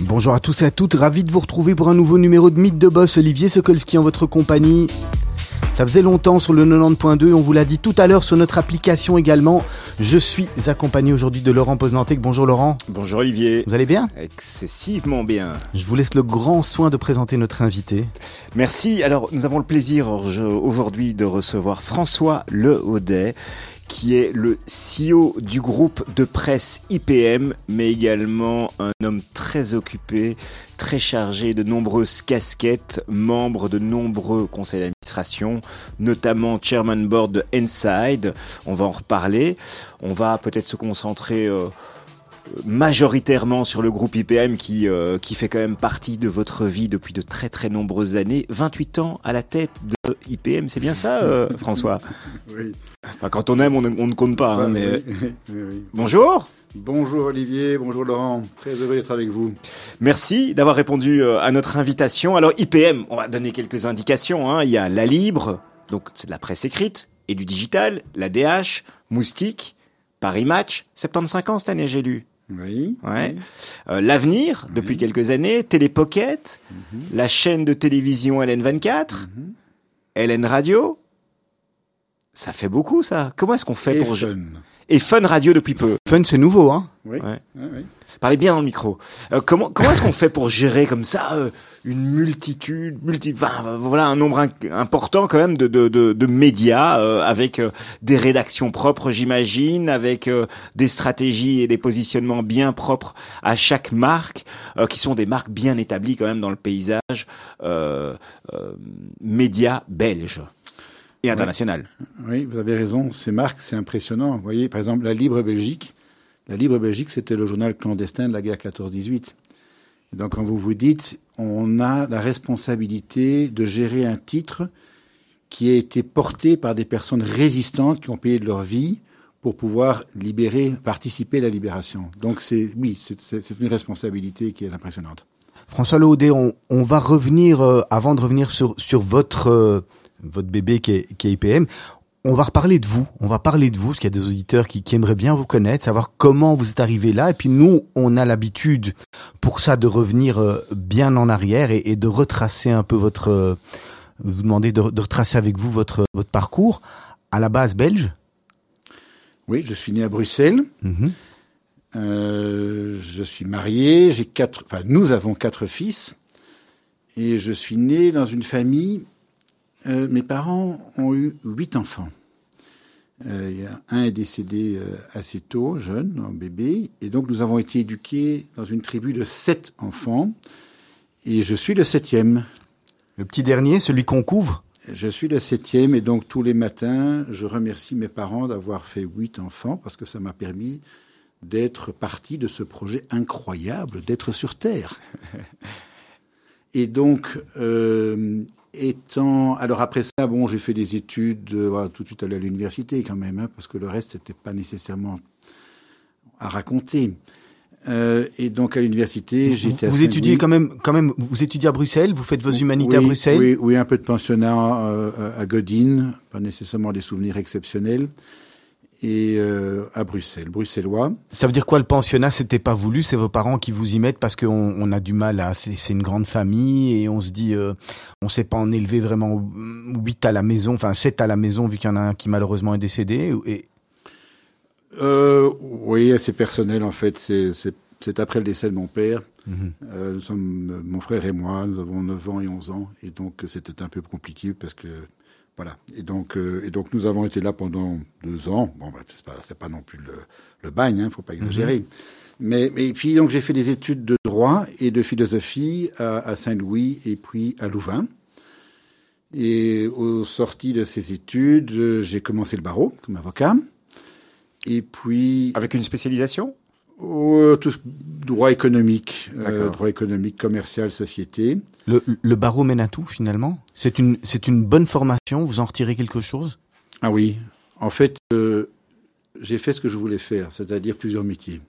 Bonjour à tous et à toutes, ravi de vous retrouver pour un nouveau numéro de Mythe de Boss, Olivier Sokolski en votre compagnie. Ça faisait longtemps sur le 90.2, on vous l'a dit tout à l'heure sur notre application également. Je suis accompagné aujourd'hui de Laurent Poznantec. Bonjour Laurent. Bonjour Olivier. Vous allez bien? Excessivement bien. Je vous laisse le grand soin de présenter notre invité. Merci. Alors, nous avons le plaisir aujourd'hui de recevoir François Le Audet qui est le CEO du groupe de presse IPM, mais également un homme très occupé, très chargé de nombreuses casquettes, membre de nombreux conseils d'administration, notamment chairman board de Inside. On va en reparler. On va peut-être se concentrer euh, majoritairement sur le groupe IPM qui, euh, qui fait quand même partie de votre vie depuis de très très nombreuses années. 28 ans à la tête de IPM, c'est bien ça, euh, François? Oui. Enfin, quand on aime, on, ne- on ne compte pas. hein, mais... Oui, oui, oui. Bonjour Bonjour Olivier, bonjour Laurent, très heureux d'être avec vous. Merci d'avoir répondu euh, à notre invitation. Alors IPM, on va donner quelques indications. Hein. Il y a la Libre, donc c'est de la presse écrite, et du digital, la DH, Moustique, Paris Match, 75 ans cette année j'ai lu. Oui. Ouais. Euh, L'avenir, depuis quelques années, Télépocket, la chaîne de télévision LN24, Mhm. LN Radio. Ça fait beaucoup ça. Comment est-ce qu'on fait Et pour... fun. Et Fun Radio depuis peu. Fun, c'est nouveau, hein Oui. Ouais. oui. Parlez bien dans le micro. Euh, comment comment est-ce qu'on fait pour gérer comme ça euh, une multitude, multi, enfin, voilà un nombre important quand même de de, de, de médias euh, avec euh, des rédactions propres, j'imagine, avec euh, des stratégies et des positionnements bien propres à chaque marque, euh, qui sont des marques bien établies quand même dans le paysage euh, euh, média belge et international. Oui, vous avez raison, ces marques, c'est impressionnant. Vous voyez, par exemple, la Libre Belgique. La Libre Belgique, c'était le journal clandestin de la guerre 14-18. Et Donc, quand vous vous dites, on a la responsabilité de gérer un titre qui a été porté par des personnes résistantes qui ont payé de leur vie pour pouvoir libérer, participer à la libération. Donc, c'est, oui, c'est- une responsabilité qui est impressionnante. François Laudet, on, on va revenir, euh, avant de revenir sur, votre, euh, votre bébé qui est IPM, on va reparler de vous. On va parler de vous, parce qu'il y a des auditeurs qui, qui aimeraient bien vous connaître, savoir comment vous êtes arrivé là. Et puis nous, on a l'habitude pour ça de revenir euh, bien en arrière et, et de retracer un peu votre... euh, vous demander de, de retracer avec vous votre, votre parcours à la base belge. Oui, je suis né à Bruxelles. Mhm. Euh, je suis marié, j'ai quatre, enfin nous avons quatre fils, et je suis né dans une famille. mes parents ont eu huit enfants. Euh, un est décédé euh, assez tôt, jeune, en bébé, et donc nous avons été éduqués dans une tribu de sept enfants, et je suis le septième. Le petit dernier, celui qu'on couvre? Je suis le septième, et donc tous les matins, je remercie mes parents d'avoir fait huit enfants parce que ça m'a permis d'être partie de ce projet incroyable d'être sur Terre. Et donc, euh, étant, alors après ça, bon, j'ai fait des études, euh, voilà, tout de suite aller à l'université quand même, hein, parce que le reste c'était pas nécessairement à raconter. Euh, et donc à l'université, Vous, j'étais à vous étudiez quand même, quand même, vous étudiez à Bruxelles, vous faites vos humanités à Bruxelles. Oui, oui, un peu de pensionnat euh, à Godin, pas nécessairement des souvenirs exceptionnels. Et euh, à Bruxelles, bruxellois. Ça veut dire quoi le pensionnat? C'était pas voulu, c'est vos parents qui vous y mettent parce qu'on on a du mal à. C'est une grande famille et on se dit, euh, on sait pas en élever vraiment huit à la maison, enfin sept à la maison vu qu'il y en a un qui malheureusement est décédé. Et Euh, oui, c'est personnel en fait. C'est- après le décès de mon père. Mhm. Euh, nous sommes, mon frère et moi, nous avons 9 ans et 11 ans. Et donc c'était un peu compliqué parce que voilà. Et donc, euh, et donc nous avons été là pendant deux ans. Bon, bah, c'est pas, pas non plus le, le bagne, hein, faut pas exagérer. Mais, mais puis donc j'ai fait des études de droit et de philosophie à, à Saint-Louis et puis à Louvain. Et au sorti de ces études, j'ai commencé le barreau comme avocat. Et puis. Avec une spécialisation? Oh, tout droit économique, euh, droit économique, commercial, société. Le, le barreau mène à tout finalement. C'est une c'est une bonne formation. Vous en retirez quelque chose? Ah oui. En fait, euh, j'ai fait ce que je voulais faire, c'est-à-dire plusieurs métiers,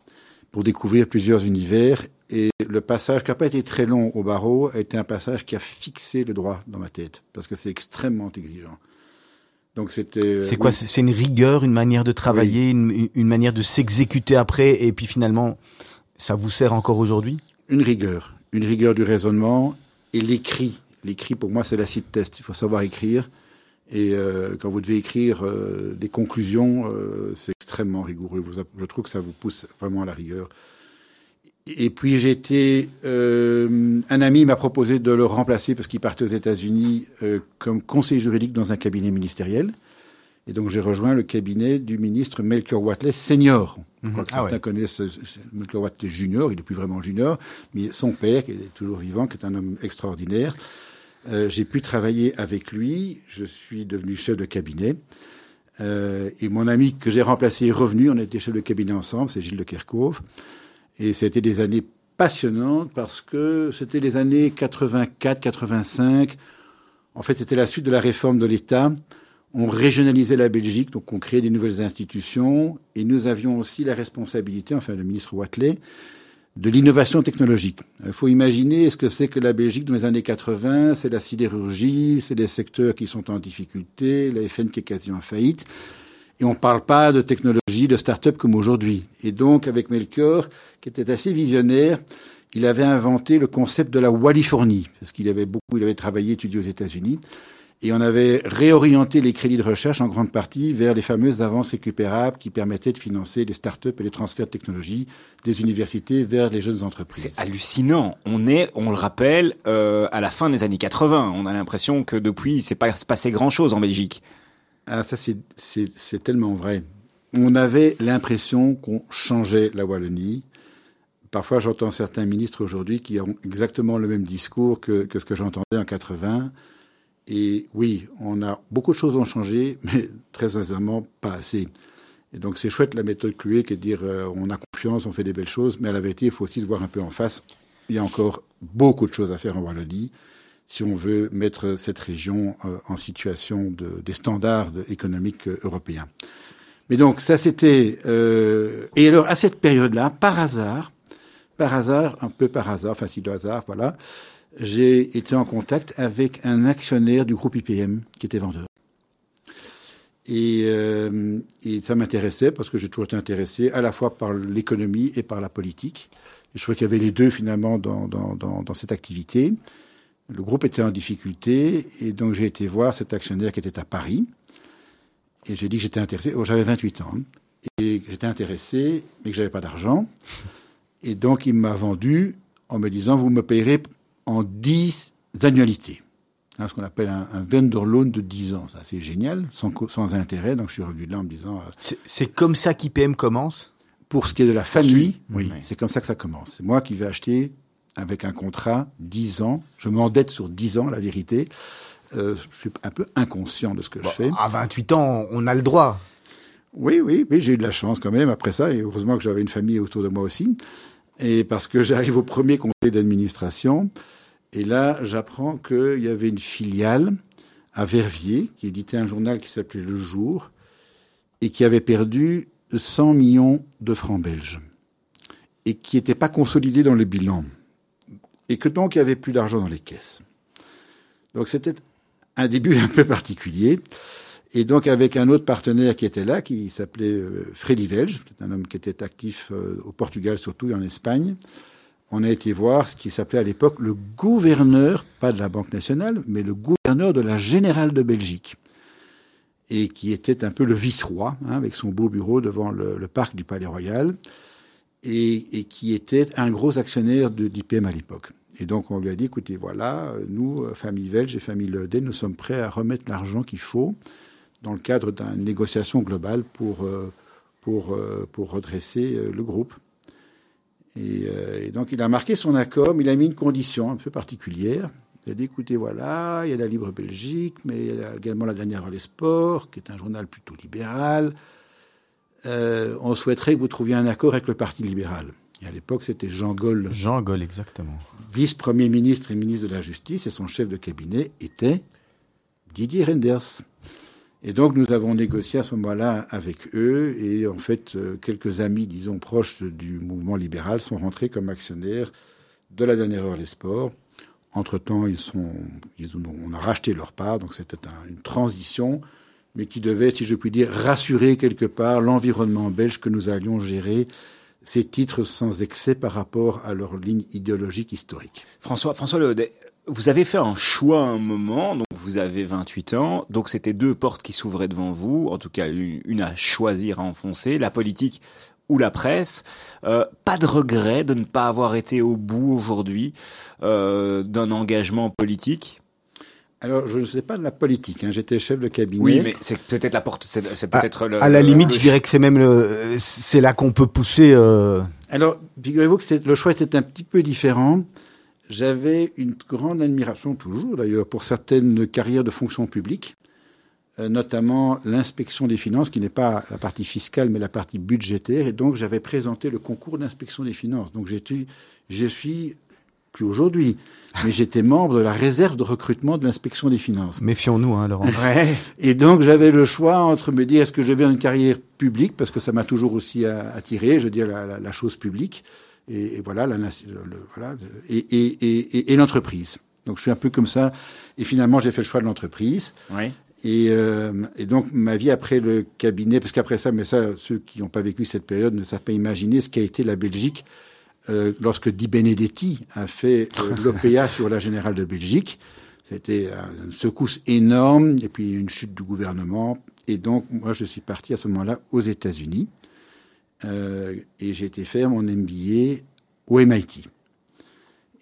pour découvrir plusieurs univers. Et le passage qui n'a pas été très long au barreau a été un passage qui a fixé le droit dans ma tête, parce que c'est extrêmement exigeant. Donc c'était. Euh, c'est quoi? C'est une rigueur, une manière de travailler, une, une, manière de s'exécuter après, et puis finalement, ça vous sert encore aujourd'hui? Une rigueur, une rigueur du raisonnement et l'écrit. L'écrit pour moi c'est l'acide test. Il faut savoir écrire. Et euh, quand vous devez écrire euh, des conclusions, euh, c'est extrêmement rigoureux. Je trouve que ça vous pousse vraiment à la rigueur. Et puis été, euh, un ami m'a proposé de le remplacer parce qu'il partait aux États-Unis euh, comme conseiller juridique dans un cabinet ministériel. Et donc j'ai rejoint le cabinet du ministre Melchior Watley senior. Je crois que mhm. certains ah connaissent Melchior Watley junior, il n'est plus vraiment junior, mais son père, qui est toujours vivant, qui est un homme extraordinaire. Euh, j'ai pu travailler avec lui, je suis devenu chef de cabinet. Euh, et mon ami que j'ai remplacé est revenu, on a été chef de cabinet ensemble, c'est Gilles de Kerkhove. Et c'était des années passionnantes parce que c'était les années 84, 85. En fait, c'était la suite de la réforme de l'État. On régionalisait la Belgique, donc on créait des nouvelles institutions. Et nous avions aussi la responsabilité, enfin le ministre Watley, de l'innovation technologique. Il faut imaginer ce que c'est que la Belgique dans les années 80. C'est la sidérurgie, c'est les secteurs qui sont en difficulté, la FN qui est quasi en faillite. Et on ne parle pas de technologie, de start-up comme aujourd'hui. Et donc, avec Melchior, qui était assez visionnaire, il avait inventé le concept de la Wallifornie, parce qu'il avait beaucoup, il avait travaillé, étudié aux États-Unis. Et on avait réorienté les crédits de recherche en grande partie vers les fameuses avances récupérables qui permettaient de financer les start-up et les transferts de technologie des universités vers les jeunes entreprises. C'est hallucinant. On est, on le rappelle, euh, à la fin des années 80. On a l'impression que depuis, il s'est pas passé grand-chose en Belgique. Ah, ça, c'est tellement vrai. On avait l'impression qu'on changeait la Wallonie. Parfois, j'entends certains ministres aujourd'hui qui ont exactement le même discours que, ce que j'entendais en 80. Et oui, on a beaucoup de choses ont changé, mais très sincèrement, pas assez. Et donc, c'est chouette la méthode Clué qui est de dire euh, on a confiance, on fait des belles choses, mais à la vérité, il faut aussi se voir un peu en face. Il y a encore beaucoup de choses à faire en Wallonie si on veut mettre cette région euh, en situation de, des standards économiques euh, européens. Mais donc ça c'était euh, et alors à cette période-là, par hasard, par hasard, un peu par hasard, enfin si de hasard, voilà, j'ai été en contact avec un actionnaire du groupe IPM qui était vendeur. Et, euh, et ça m'intéressait parce que j'ai toujours été intéressé à la fois par l'économie et par la politique. je trouvais qu'il y avait les deux finalement dans, dans, dans, dans cette activité. Le groupe était en difficulté et donc j'ai été voir cet actionnaire qui était à Paris. Et j'ai dit que j'étais intéressé. Oh, j'avais 28 ans. Et j'étais intéressé, mais que j'avais pas d'argent. Et donc il m'a vendu en me disant vous me payerez en 10 annualités. Hein, ce qu'on appelle un, un, vendor loan de 10 ans. Ça, c'est génial, sans, sans, intérêt. Donc je suis revenu là en me disant. Euh, c'est comme ça qu'IPM commence? Pour ce qui est de la famille, oui, c'est comme ça que ça commence. C'est moi qui vais acheter avec un contrat 10 ans. Je m'endette sur 10 ans, la vérité. Euh, je suis un peu inconscient de ce que je fais. À 28 ans, on a le droit. Oui, oui, oui, j'ai eu de la chance quand même après ça, et heureusement que j'avais une famille autour de moi aussi. Et parce que j'arrive au premier conseil d'administration, et là, j'apprends qu'il y avait une filiale à Verviers qui éditait un journal qui s'appelait Le Jour et qui avait perdu 100 millions de francs belges et qui n'était pas consolidé dans le bilan et que donc il n'y avait plus d'argent dans les caisses. Donc c'était un début un peu particulier. Et donc avec un autre partenaire qui était là, qui s'appelait euh, Freddy Velge, un homme qui était actif euh, au Portugal surtout et en Espagne, on a été voir ce qui s'appelait à l'époque le gouverneur, pas de la Banque nationale, mais le gouverneur de la Générale de Belgique, et qui était un peu le vice-roi, hein, avec son beau bureau devant le, parc du Palais Royal, et, qui était un gros actionnaire d'IPM à l'époque. Et donc on lui a dit, écoutez, voilà, nous, famille belge et famille Leden, nous sommes prêts à remettre l'argent qu'il faut dans le cadre d'une négociation globale pour, euh, euh, redresser euh, le groupe. Et, donc il a marqué son accord, mais il a mis une condition un peu particulière. Il a dit, écoutez, voilà, il y a la Libre Belgique, mais il y a également la dernière les sports, qui est un journal plutôt libéral. Euh, on souhaiterait que vous trouviez un accord avec le Parti libéral. Et à l'époque, c'était Jean Gaulle. Jean Gaulle, exactement. Vice-premier ministre et ministre de la Justice, et son chef de cabinet était Didier Renders. Et donc, nous avons négocié à ce moment-là avec eux, et en fait, euh, quelques amis, disons, proches du mouvement libéral sont rentrés comme actionnaires de la dernière heure les sports. Entre-temps, ils sont, ils ont, on a racheté leur part, donc c'était un, une transition, mais qui devait, si je puis dire, rassurer quelque part l'environnement belge que nous allions gérer ces titres sans excès par rapport à leur ligne idéologique historique. François, François Leaudet, vous avez fait un choix à un moment, donc vous avez 28 ans, donc c'était deux portes qui s'ouvraient devant vous, en tout cas une, à choisir à enfoncer, la politique ou la presse. Euh, pas de regret de ne pas avoir été au bout aujourd'hui euh, d'un engagement politique alors, je ne sais pas de la politique. Hein. J'étais chef de cabinet. Oui, mais c'est peut-être la porte. C'est peut-être à, le. À la limite, le... je dirais que c'est même le. C'est là qu'on peut pousser. Euh... Alors, figurez-vous que le choix était un petit peu différent. J'avais une grande admiration, toujours d'ailleurs, pour certaines carrières de fonction publique, euh, notamment l'inspection des finances, qui n'est pas la partie fiscale, mais la partie budgétaire. Et donc, j'avais présenté le concours d'inspection des finances. Donc, j'ai je suis plus aujourd'hui, mais j'étais membre de la réserve de recrutement de l'inspection des finances. Méfions-nous, hein, Laurent. Ouais. Et donc j'avais le choix entre me dire est-ce que je vais une carrière publique parce que ça m'a toujours aussi attiré, je veux dire la, la, la chose publique et, et voilà la le, voilà et, et, et, et l'entreprise. Donc je suis un peu comme ça et finalement j'ai fait le choix de l'entreprise. Oui. Et, euh, et, donc ma vie après le cabinet, parce qu'après ça, mais ça, ceux qui n'ont pas vécu cette période ne savent pas imaginer ce qu'a été la Belgique euh, lorsque Di Benedetti a fait euh, l'OPA sur la Générale de Belgique. C'était une secousse énorme et puis une chute du gouvernement. Et donc, moi, je suis parti à ce moment-là aux États-Unis euh, et j'ai été faire mon MBA au MIT.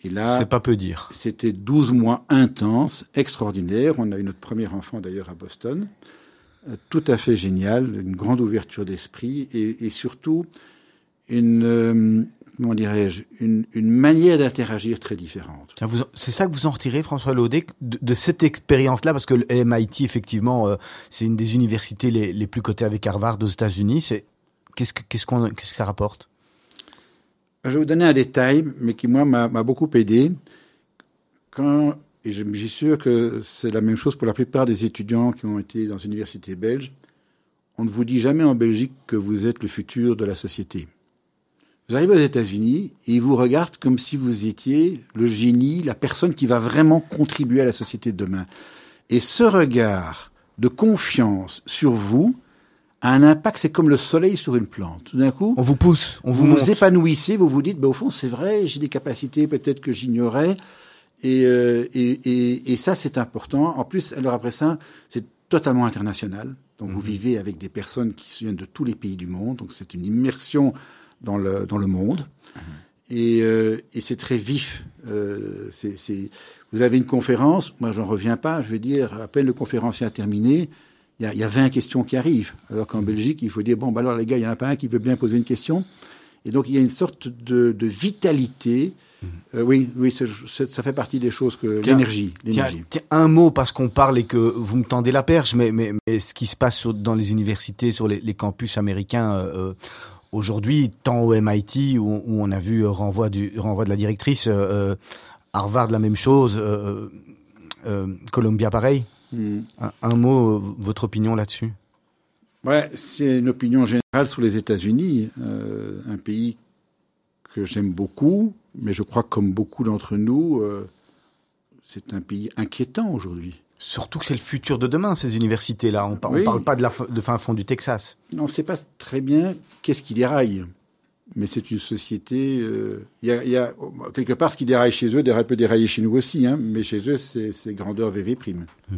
Et là, c'est pas peu dire. C'était 12 mois intenses, extraordinaires. On a eu notre premier enfant d'ailleurs à Boston. Euh, tout à fait génial, une grande ouverture d'esprit et, et, surtout une, euh, comment dirais-je, une, une, manière d'interagir très différente. C'est ça que vous en retirez, François Laudet, de, de cette expérience-là, parce que le MIT, effectivement, euh, c'est une des universités les, les, plus cotées avec Harvard aux États-Unis. C'est qu'est-ce que qu'est-ce qu'on qu'est-ce que ça rapporte? Je vais vous donner un détail, mais qui moi m'a beaucoup aidé. Quand et je suis sûr que c'est la même chose pour la plupart des étudiants qui ont été dans une université belge. On ne vous dit jamais en Belgique que vous êtes le futur de la société. Vous arrivez aux États-Unis et ils vous regardent comme si vous étiez le génie, la personne qui va vraiment contribuer à la société de demain. Et ce regard de confiance sur vous a un impact, c'est comme le soleil sur une plante. Tout d'un coup, on vous pousse, on vous, vous, épanouissez, vous vous dites, bah, au fond, c'est vrai, j'ai des capacités peut-être que j'ignorais. Et, euh, et, et, et, ça, c'est important. En plus, alors après ça, c'est totalement international. Donc, mmh. vous vivez avec des personnes qui viennent de tous les pays du monde. Donc, c'est une immersion dans le, dans le monde. Mmh. Et, euh, et c'est très vif. Euh, vous avez une conférence, moi j'en reviens pas, je veux dire, à peine le conférencier a terminé, il y a, y a 20 questions qui arrivent. Alors qu'en mmh. Belgique, il faut dire, bon, bah alors les gars, il n'y en a pas un qui veut bien poser une question. Et donc il y a une sorte de, de vitalité. Mmh. Euh, oui, oui, ça fait partie des choses que l'énergie. Un mot parce qu'on parle et que vous me tendez la perche, mais, mais, mais ce qui se passe sur, dans les universités, sur les, les campus américains. Euh, aujourd'hui, tant au MIT où, où, on a vu renvoi du renvoi de la directrice, euh, Harvard la même chose, euh, euh, Columbia pareil. Hmm. Mm. Un, un, mot, votre opinion là-dessus? Ouais, c'est une opinion générale sur les États-Unis, euh, un pays que j'aime beaucoup, mais je crois que comme beaucoup d'entre nous, c'est un pays inquiétant aujourd'hui. Surtout que c'est le futur de demain, ces universités-là. On ne parle pas de, la, de fin fond du Texas. On ne sait pas très bien qu'est-ce qui déraille. Mais c'est une société. Il euh, y, a, y, a, quelque part ce qui déraille chez eux, peut dérailler chez nous aussi. Hein, mais chez eux, c'est grandeur VV prime. -hmm.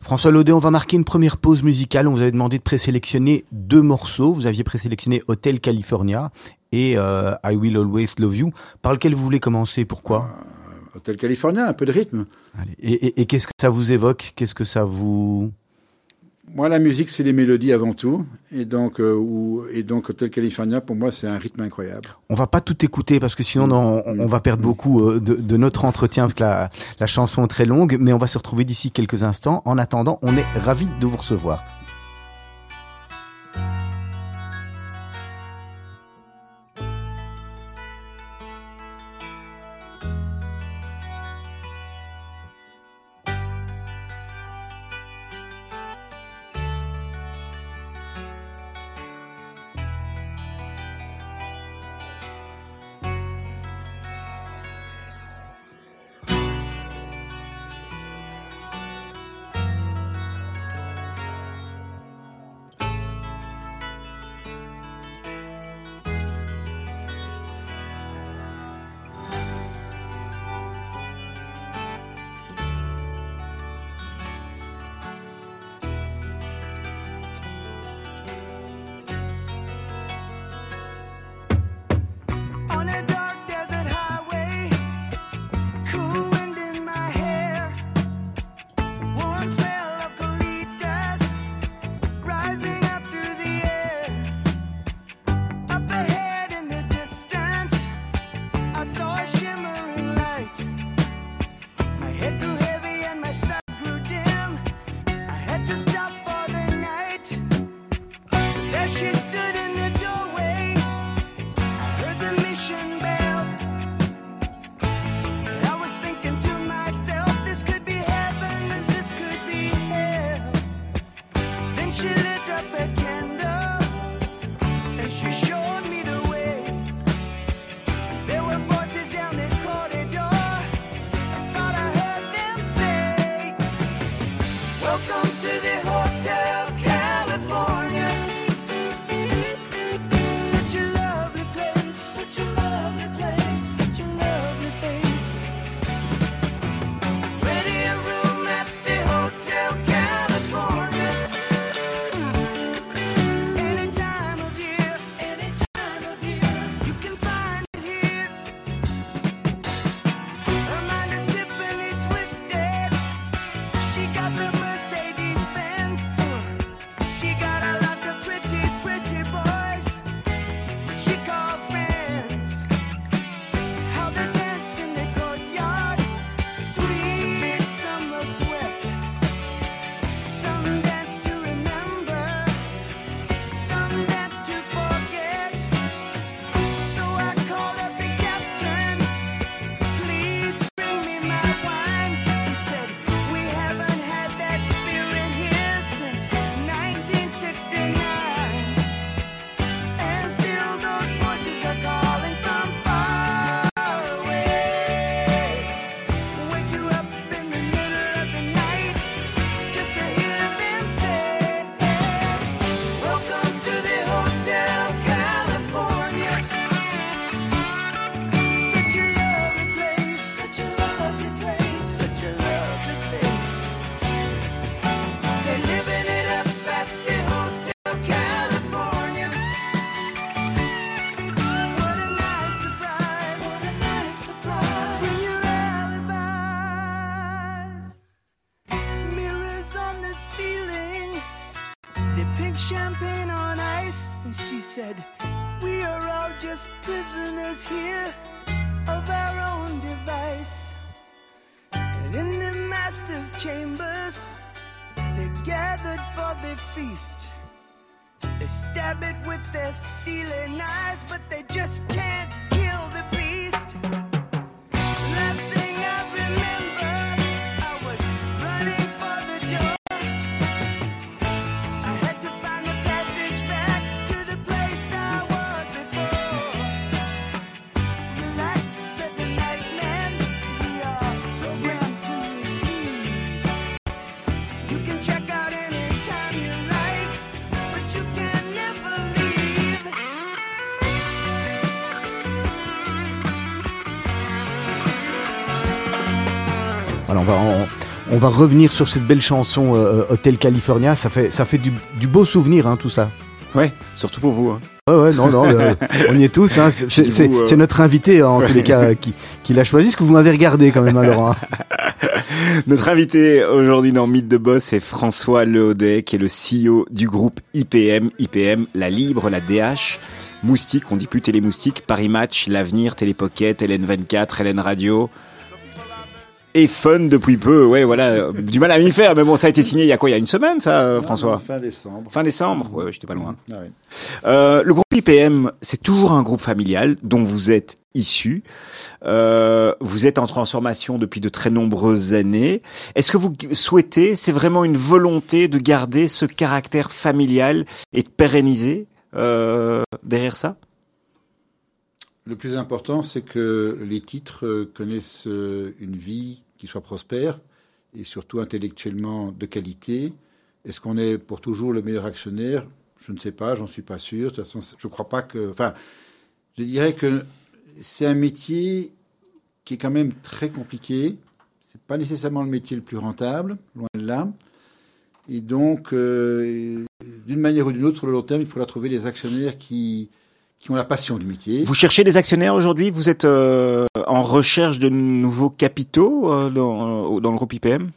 François Laudet, on va marquer une première pause musicale. On vous avait demandé de présélectionner deux morceaux. Vous aviez présélectionné Hotel California et euh, I Will Always Love You. Par lequel vous voulez commencer? Pourquoi? Euh, Hotel California, un peu de rythme. Allez. Et, et, et qu'est-ce que ça vous évoque? Qu'est-ce que ça vous Moi, la musique, c'est les mélodies avant tout. Et donc, euh, ou, et donc Hotel California, pour moi, c'est un rythme incroyable. On va pas tout écouter parce que sinon on, on va perdre beaucoup euh, de, de, notre entretien parce que la, la chanson est très longue. Mais on va se retrouver d'ici quelques instants. En attendant, on est ravis de vous recevoir. said, We are all just prisoners here of our own device. And in the master's chambers, they're gathered for the feast. They stab it with their steely knives, but they just can't on va, revenir sur cette belle chanson euh, euh, Hotel California. Ça fait, ça fait du, beau souvenir, hein, tout ça. Ouais, surtout pour vous. Hein. Ouais, ouais, non, non, euh, on y est tous. Hein. C'est notre invité, en tous les cas, qui, qui l'a choisi. Ce que vous m'avez regardé quand même, alors. Notre invité aujourd'hui dans Mythe de Boss, c'est François Leaudet, qui est le CEO du groupe IPM. IPM, la Libre, la DH, Moustique, on dit plus Télémoustique, Paris Match, L'Avenir, Télépocket, LN24, LN Radio, et fun depuis peu. Ouais, voilà, du mal à m'y faire, mais bon, ça a été signé il y a quoi Il y a une semaine, ça, François Fin décembre. Fin décembre. Ouais, ouais j'étais pas loin. Ah ouais. Euh, le groupe IPM, c'est toujours un groupe familial dont vous êtes issu. Euh, vous êtes en transformation depuis de très nombreuses années. Est-ce que vous souhaitez, c'est vraiment une volonté de garder ce caractère familial et de pérenniser euh, derrière ça? Le plus important, c'est que les titres euh, connaissent euh, une vie qui soit prospère et surtout intellectuellement de qualité. Est-ce qu'on est pour toujours le meilleur actionnaire? Je ne sais pas, j'en suis pas sûr. De toute façon, je ne crois pas que. Enfin, je dirais que c'est un métier qui est quand même très compliqué. C'est pas nécessairement le métier le plus rentable, loin de là. Et donc, euh, d'une manière ou d'une autre, sur le long terme, il faudra trouver des actionnaires qui, qui ont la passion du métier. Vous cherchez des actionnaires aujourd'hui? Vous êtes euh, en recherche de nouveaux capitaux euh, dans, dans le groupe IPM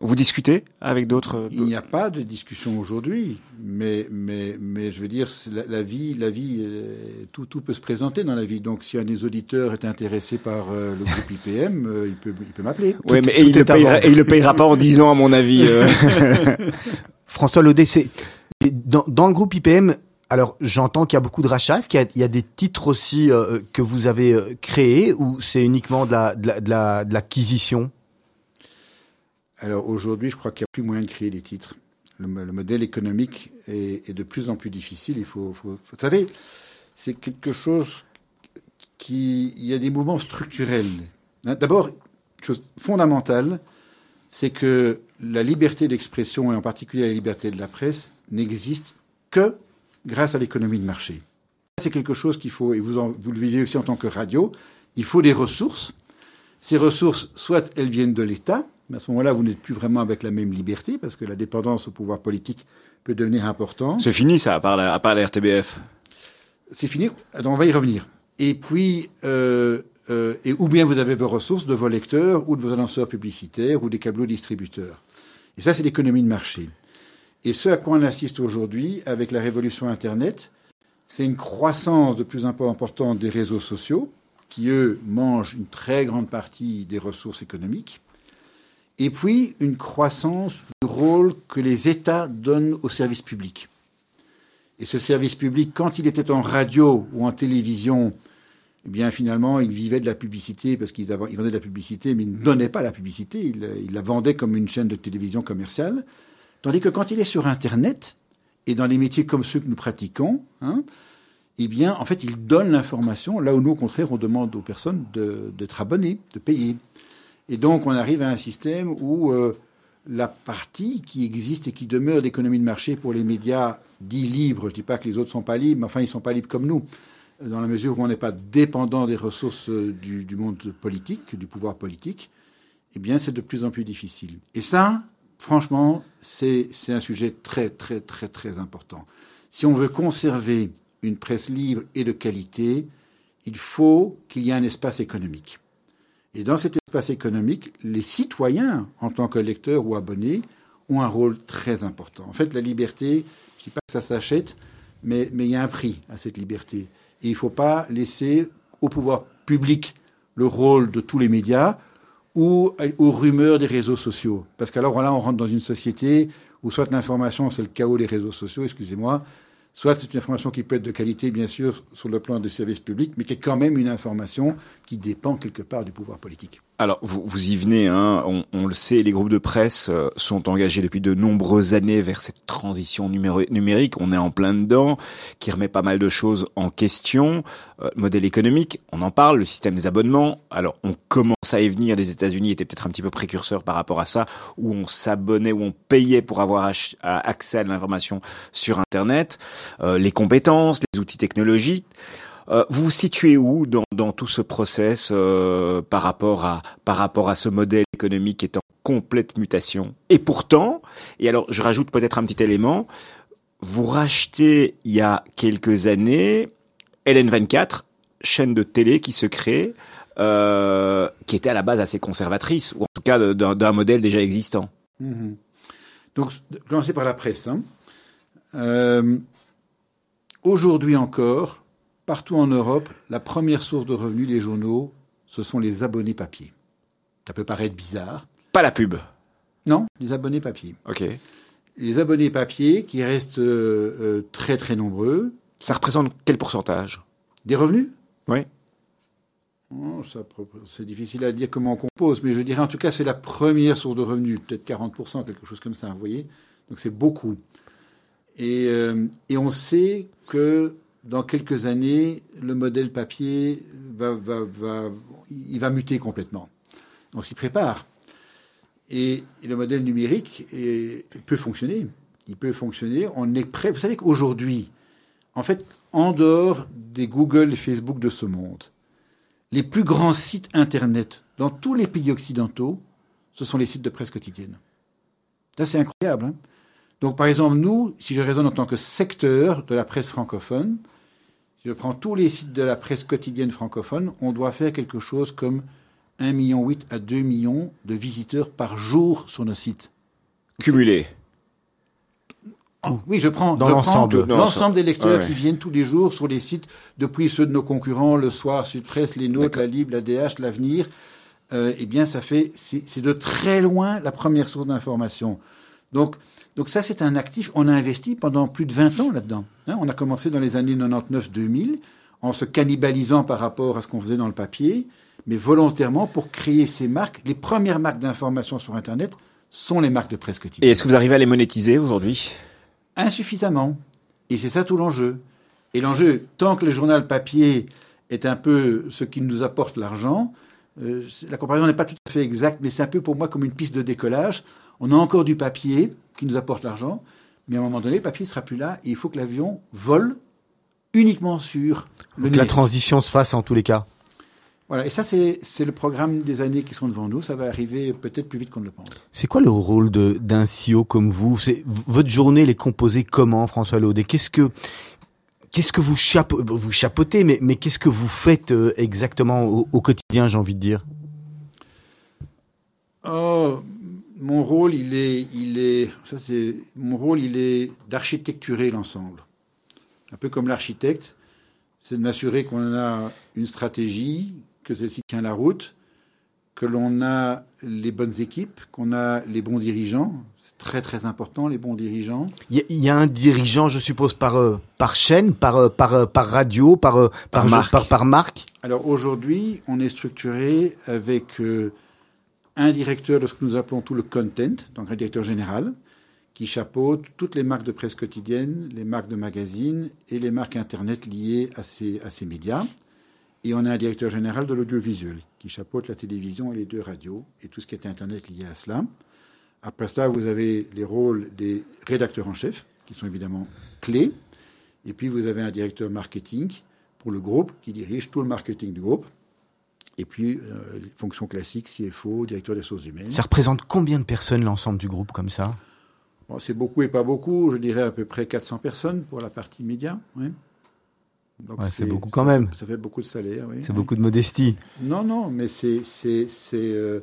Vous discutez avec d'autres Il n'y a pas de discussion aujourd'hui, mais, mais, mais je veux dire, la, la vie, la vie, euh, tout, tout peut se présenter dans la vie. Donc, si un des auditeurs est intéressé par euh, le groupe IPM, euh, il peut, il peut m'appeler. Tout- mais tout et il, payera, et il le payera pas en 10 ans, à mon avis. euh. François Laudet, c'est dans, dans le groupe IPM. Alors, j'entends qu'il y a beaucoup de rachats. Qu'il y a, des titres aussi euh, que vous avez euh, créés ou c'est uniquement de la, de la, de la- de l'acquisition? Alors, aujourd'hui, je crois qu'il n'y a plus moyen de créer des titres. Le, mo- le modèle économique est, de plus en plus difficile. Il faut- vous savez, c'est quelque chose qui, il y a des mouvements structurels. Hein, D'abord, chose fondamentale, c'est que la liberté d'expression et en particulier la liberté de la presse n'existe que grâce à l'économie de marché. C'est quelque chose qu'il faut, et vous, en- vous le vivez aussi en tant que radio, il faut des ressources. Ces ressources, soit elles viennent de l'État, mais à ce moment-là, vous n'êtes plus vraiment avec la même liberté, parce que la dépendance au pouvoir politique peut devenir importante. C'est fini ça, à part la, à part la RTBF. C'est fini, Alors, on va y revenir. Et puis, euh, euh, et ou bien vous avez vos ressources de vos lecteurs ou de vos annonceurs publicitaires ou des câbleaux distributeurs. Et ça, c'est l'économie de marché. Et ce à quoi on assiste aujourd'hui avec la révolution Internet, c'est une croissance de plus en plus importante des réseaux sociaux, qui, eux, mangent une très grande partie des ressources économiques, et puis une croissance du rôle que les États donnent au service public. Et ce service public, quand il était en radio ou en télévision, eh bien finalement, il vivait de la publicité parce qu'ils vendaient de la publicité, mais ils ne donnaient pas la publicité, ils la vendaient comme une chaîne de télévision commerciale. Tandis que quand il est sur Internet, et dans les métiers comme ceux que nous pratiquons, hein, eh bien, en fait, il donne l'information, là où nous, au contraire, on demande aux personnes d'être abonnées, de payer. Et donc, on arrive à un système où euh, la partie qui existe et qui demeure d'économie de marché pour les médias dits libres, je ne dis pas que les autres ne sont pas libres, mais enfin, ils ne sont pas libres comme nous, dans la mesure où on n'est pas dépendant des ressources euh, du, du monde politique, du pouvoir politique, eh bien, c'est de plus en plus difficile. Et ça, franchement, c'est un sujet très, très, très, très important. Si on veut conserver une presse libre et de qualité, il faut qu'il y ait un espace économique. Et dans cet espace économique, les citoyens, en tant que lecteurs ou abonnés, ont un rôle très important. En fait, la liberté, je ne dis pas que ça s'achète, mais, mais il y a un prix à cette liberté. Et il ne faut pas laisser au pouvoir public le rôle de tous les médias ou aux rumeurs des réseaux sociaux. Parce qu'alors là, on rentre dans une société où soit l'information, c'est le chaos des réseaux sociaux, excusez-moi, soit c'est une information qui peut être de qualité, bien sûr, sur le plan du service public, mais qui est quand même une information qui dépend quelque part du pouvoir politique. Alors, vous, vous y venez, hein, on, le sait, les groupes de presse euh, sont engagés depuis de nombreuses années vers cette transition numérique. On est en plein dedans, qui remet pas mal de choses en question. Euh, modèle économique, on en parle, le système des abonnements. Alors, on commence à y venir. Les États-Unis étaient peut-être un petit peu précurseurs par rapport à ça, où on s'abonnait, où on payait pour avoir accès à l'information sur Internet. Euh, les compétences, les outils technologiques. Euh, vous vous situez où dans, dans tout ce process euh, par rapport à par rapport à ce modèle économique qui est en complète mutation? Et pourtant, et alors je rajoute peut-être un petit élément, vous rachetez il y a quelques années LN24, chaîne de télé qui se crée. euh, qui était à la base assez conservatrice, ou en tout cas d'un modèle déjà existant. Mhm. Donc, commencer par la presse. Hein. Euh, aujourd'hui encore, partout en Europe, la première source de revenus des journaux, ce sont les abonnés papier. Ça peut paraître bizarre. Pas la pub. Non, les abonnés papier. Ok. Les abonnés papier qui restent euh, euh, très très nombreux. Ça représente quel pourcentage? Des revenus? Oui. Oh, c'est difficile à dire comment on compose, mais je dirais en tout cas c'est la première source de revenus, peut-être 40%, quelque chose comme ça, vous voyez Donc c'est beaucoup. Et, euh, et, on sait que dans quelques années, le modèle papier va, va, va, il va muter complètement. On s'y prépare. Et, le modèle numérique peut fonctionner. Il peut fonctionner. On est prêt. Vous savez qu'aujourd'hui, en fait, en dehors des Google et Facebook de ce monde, les plus grands sites Internet dans tous les pays occidentaux, ce sont les sites de presse quotidienne. Ça, c'est incroyable. Hein. Donc, par exemple, nous, si je raisonne en tant que secteur de la presse francophone, si je prends tous les sites de la presse quotidienne francophone, on doit faire quelque chose comme 1,8 million à 2 millions de visiteurs par jour sur nos sites. Cumulés. oui, je prends dans l'ensemble l'ensemble des lecteurs qui viennent tous les jours sur les sites, depuis ceux de nos concurrents, le soir, Sud Presse, les nôtres, la Libre, la DH, l'avenir. Euh, eh bien, ça fait, c'est de très loin la première source d'information. Donc, donc ça, c'est un actif. On a investi pendant plus de 20 ans là-dedans. Hein. on a commencé dans les années 99-2000 en se cannibalisant par rapport à ce qu'on faisait dans le papier mais volontairement pour créer ces marques. Les premières marques d'information sur Internet sont les marques de presse quotidienne. Et est-ce que vous arrivez à les monétiser aujourd'hui? Insuffisamment. Et c'est ça tout l'enjeu. Et l'enjeu, tant que le journal papier est un peu ce qui nous apporte l'argent, euh, la comparaison n'est pas tout à fait exacte, mais c'est un peu pour moi comme une piste de décollage. On a encore du papier qui nous apporte l'argent, mais à un moment donné, le papier ne sera plus là et il faut que l'avion vole uniquement sur le Que la transition se fasse en tous les cas. Voilà, et ça, c'est le programme des années qui sont devant nous. Ça va arriver peut-être plus vite qu'on ne le pense. C'est quoi le rôle d'un CEO comme vous? Votre journée, elle est composée comment, François Laudet Qu'est-ce que qu'est-ce que vous, chapeautez, mais, qu'est-ce que vous faites euh, exactement au, quotidien, j'ai envie de dire? Oh, mon rôle, il est, il est, mon rôle, il est d'architecturer l'ensemble. Un peu comme l'architecte, c'est de m'assurer qu'on a une stratégie, que celle-ci tient la route, que l'on a les bonnes équipes, qu'on a les bons dirigeants. C'est très très important, les bons dirigeants. Il y, a un dirigeant, je suppose, par, euh, par chaîne, par, euh, par, euh, par radio, par, par, marque. Par, marque. Alors aujourd'hui, on est structuré avec un directeur de ce que nous appelons tout le content, donc un directeur général, qui chapeaute toutes les marques de presse quotidienne, les marques de magazines et les marques Internet liées à ces, à ces médias. Et on a un directeur général de l'audiovisuel qui chapeaute la télévision et les deux radios et tout ce qui est Internet lié à cela. Après cela, vous avez les rôles des rédacteurs en chef, qui sont évidemment clés. Et puis, vous avez un directeur marketing pour le groupe qui dirige tout le marketing du groupe. Et puis, euh, les fonctions classiques, CFO, directeur des ressources humaines. Ça représente combien de personnes l'ensemble du groupe comme ça? C'est beaucoup et pas beaucoup. Je dirais à peu près 400 personnes pour la partie média. Oui c'est beaucoup quand même. Ça fait beaucoup de salaire, oui. C'est beaucoup de modestie. Non, non, mais c'est, c'est, c'est, euh,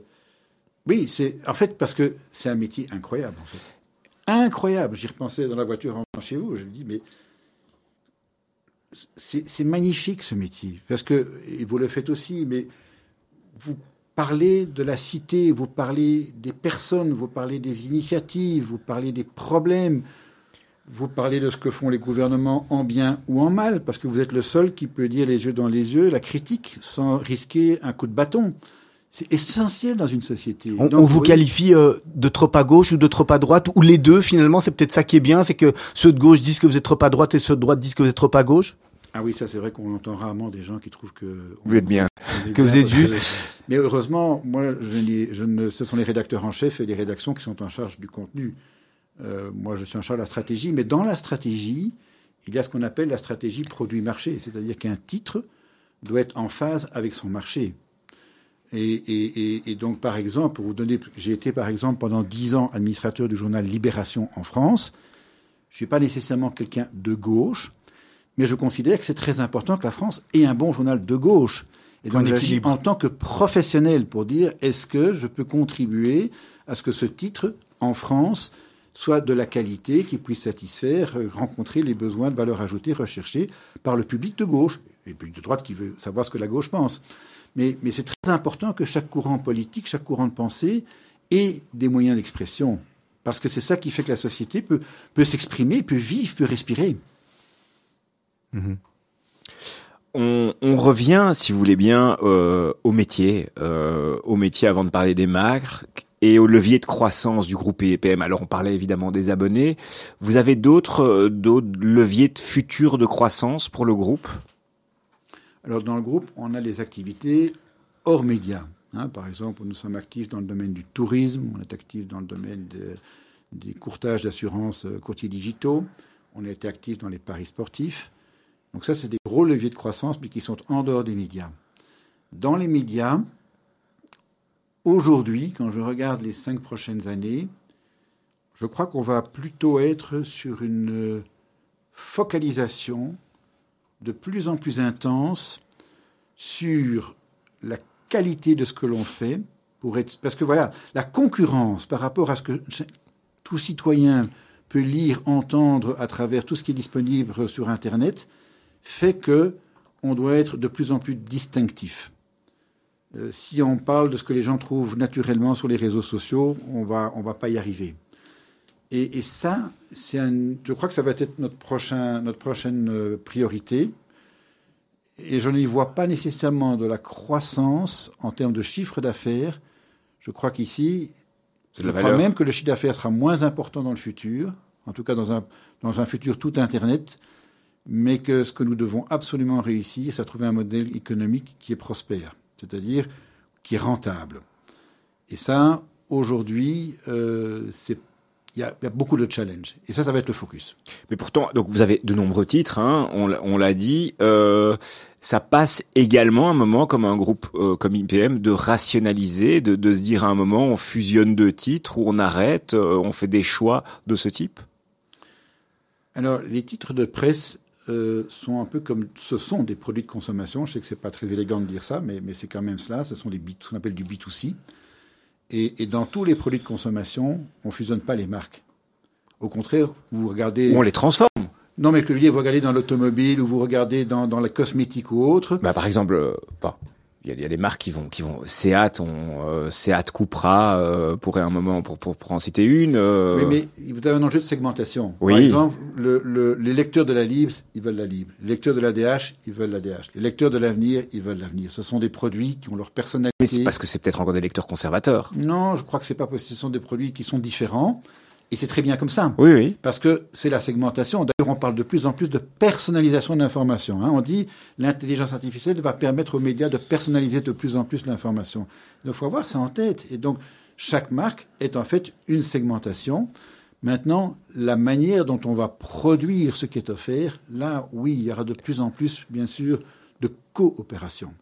oui, c'est, en fait, parce que c'est un métier incroyable, en fait. Incroyable. J'y repensais dans la voiture en chez vous. Je me dis, mais c'est, magnifique ce métier, parce que et vous le faites aussi, mais vous parlez de la cité, vous parlez des personnes, vous parlez des initiatives, vous parlez des problèmes vous parlez de ce que font les gouvernements en bien ou en mal, parce que vous êtes le seul qui peut dire les yeux dans les yeux la critique sans risquer un coup de bâton. C'est essentiel dans une société. On, vous qualifie euh, de trop à gauche ou de trop à droite, ou les deux finalement, c'est peut-être ça qui est bien, c'est que ceux de gauche disent que vous êtes trop à droite et ceux de droite disent que vous êtes trop à gauche ah oui, ça c'est vrai qu'on entend rarement des gens qui trouvent que vous êtes bien, que vous êtes juste. Mais heureusement, moi, je, je ne, ce sont les rédacteurs en chef et les rédactions qui sont en charge du contenu. Euh, moi, je suis en charge de la stratégie, mais dans la stratégie, il y a ce qu'on appelle la stratégie produit-marché, c'est-à-dire qu'un titre doit être en phase avec son marché. Et, donc, par exemple, pour vous donner, j'ai été par exemple pendant dix ans administrateur du journal Libération en France. Je ne suis pas nécessairement quelqu'un de gauche, mais je considère que c'est très important que la France ait un bon journal de gauche. Et donc j'agis en tant que professionnel pour dire est-ce que je peux contribuer à ce que ce titre en France soit de la qualité qui puisse satisfaire, euh, rencontrer les besoins de valeur ajoutée recherchés par le public de gauche et le public de droite qui veut savoir ce que la gauche pense. Mais, c'est très important que chaque courant politique, chaque courant de pensée ait des moyens d'expression. Parce que c'est ça qui fait que la société peut, peut s'exprimer, peut vivre, peut respirer. Mhm. On, on, revient, si vous voulez bien, euh, au métier, euh, au métier avant de parler des marques et au levier de croissance du groupe EPM. Alors on parlait évidemment des abonnés. Vous avez d'autres euh, leviers de futur de croissance pour le groupe? Alors dans le groupe, on a les activités hors médias. Hein. par exemple, nous sommes actifs dans le domaine du tourisme, on est actifs dans le domaine des courtages d'assurance euh, courtiers digitaux, on a été actifs dans les paris sportifs. Donc ça, c'est des gros leviers de croissance, mais qui sont en dehors des médias. Dans les médias, aujourd'hui, quand je regarde les cinq prochaines années, je crois qu'on va plutôt être sur une focalisation de plus en plus intense sur la qualité de ce que l'on fait, parce que voilà, la concurrence par rapport à ce que tout citoyen peut lire, entendre à travers tout ce qui est disponible sur Internet, fait que on doit être de plus en plus distinctif. Euh, si on parle de ce que les gens trouvent naturellement sur les réseaux sociaux, on va on va pas y arriver. Et, et ça, c'est un, je crois que ça va être notre prochain notre prochaine euh, priorité. Et je n'y vois pas nécessairement de la croissance en termes de chiffre d'affaires. Je crois qu'ici, je crois même que le chiffre d'affaires sera moins important dans le futur, en tout cas dans un, dans un futur tout Internet, mais que ce que nous devons absolument réussir, c'est à trouver un modèle économique qui est prospère, c'est-à-dire qui est rentable. Et ça, aujourd'hui, euh, c'est il y, a, il y, a, beaucoup de challenges. Et ça, ça va être le focus. Mais pourtant, donc vous avez de nombreux titres, hein, on, on l'a dit. Euh, ça passe également un moment comme un groupe euh, comme IPM de rationaliser, de, de, se dire à un moment on fusionne deux titres ou on arrête, euh, on fait des choix de ce type? Alors les titres de presse euh, sont un peu comme ce sont des produits de consommation. Je sais que c'est pas très élégant de dire ça, mais, mais c'est quand même cela. Ce sont des ce qu'on appelle du B2C. Et, et, dans tous les produits de consommation, on fusionne pas les marques. Au contraire, vous regardez. On les transforme. Non, mais que je veux dire, vous regardez dans l'automobile ou vous regardez dans, dans la cosmétique ou autre. Bah, par exemple, euh, pas il y, a, y, a des marques qui vont qui vont Seat on euh, Seat Cupra euh, pourrait un moment pour, pour, pour en citer une euh... oui mais vous avez un enjeu de segmentation. Oui. par exemple le, le, les lecteurs de la Libre ils veulent la Libre les lecteurs de la DH ils veulent la DH les lecteurs de l'avenir ils veulent l'avenir. Ce sont des produits qui ont leur personnalité. Mais c'est parce que c'est peut-être encore des lecteurs conservateurs. Non je crois que c'est pas parce que ce sont des produits qui sont différents et c'est très bien comme ça. Oui, oui. Parce que c'est la segmentation. D'ailleurs, on parle de plus en plus de personnalisation d'information. Hein. On dit l'intelligence artificielle va permettre aux médias de personnaliser de plus en plus l'information. Donc, il faut avoir ça en tête. Et donc, chaque marque est en fait une segmentation. Maintenant, la manière dont on va produire ce qui est offert, là, oui, il y aura de plus en plus, bien sûr, de coopération.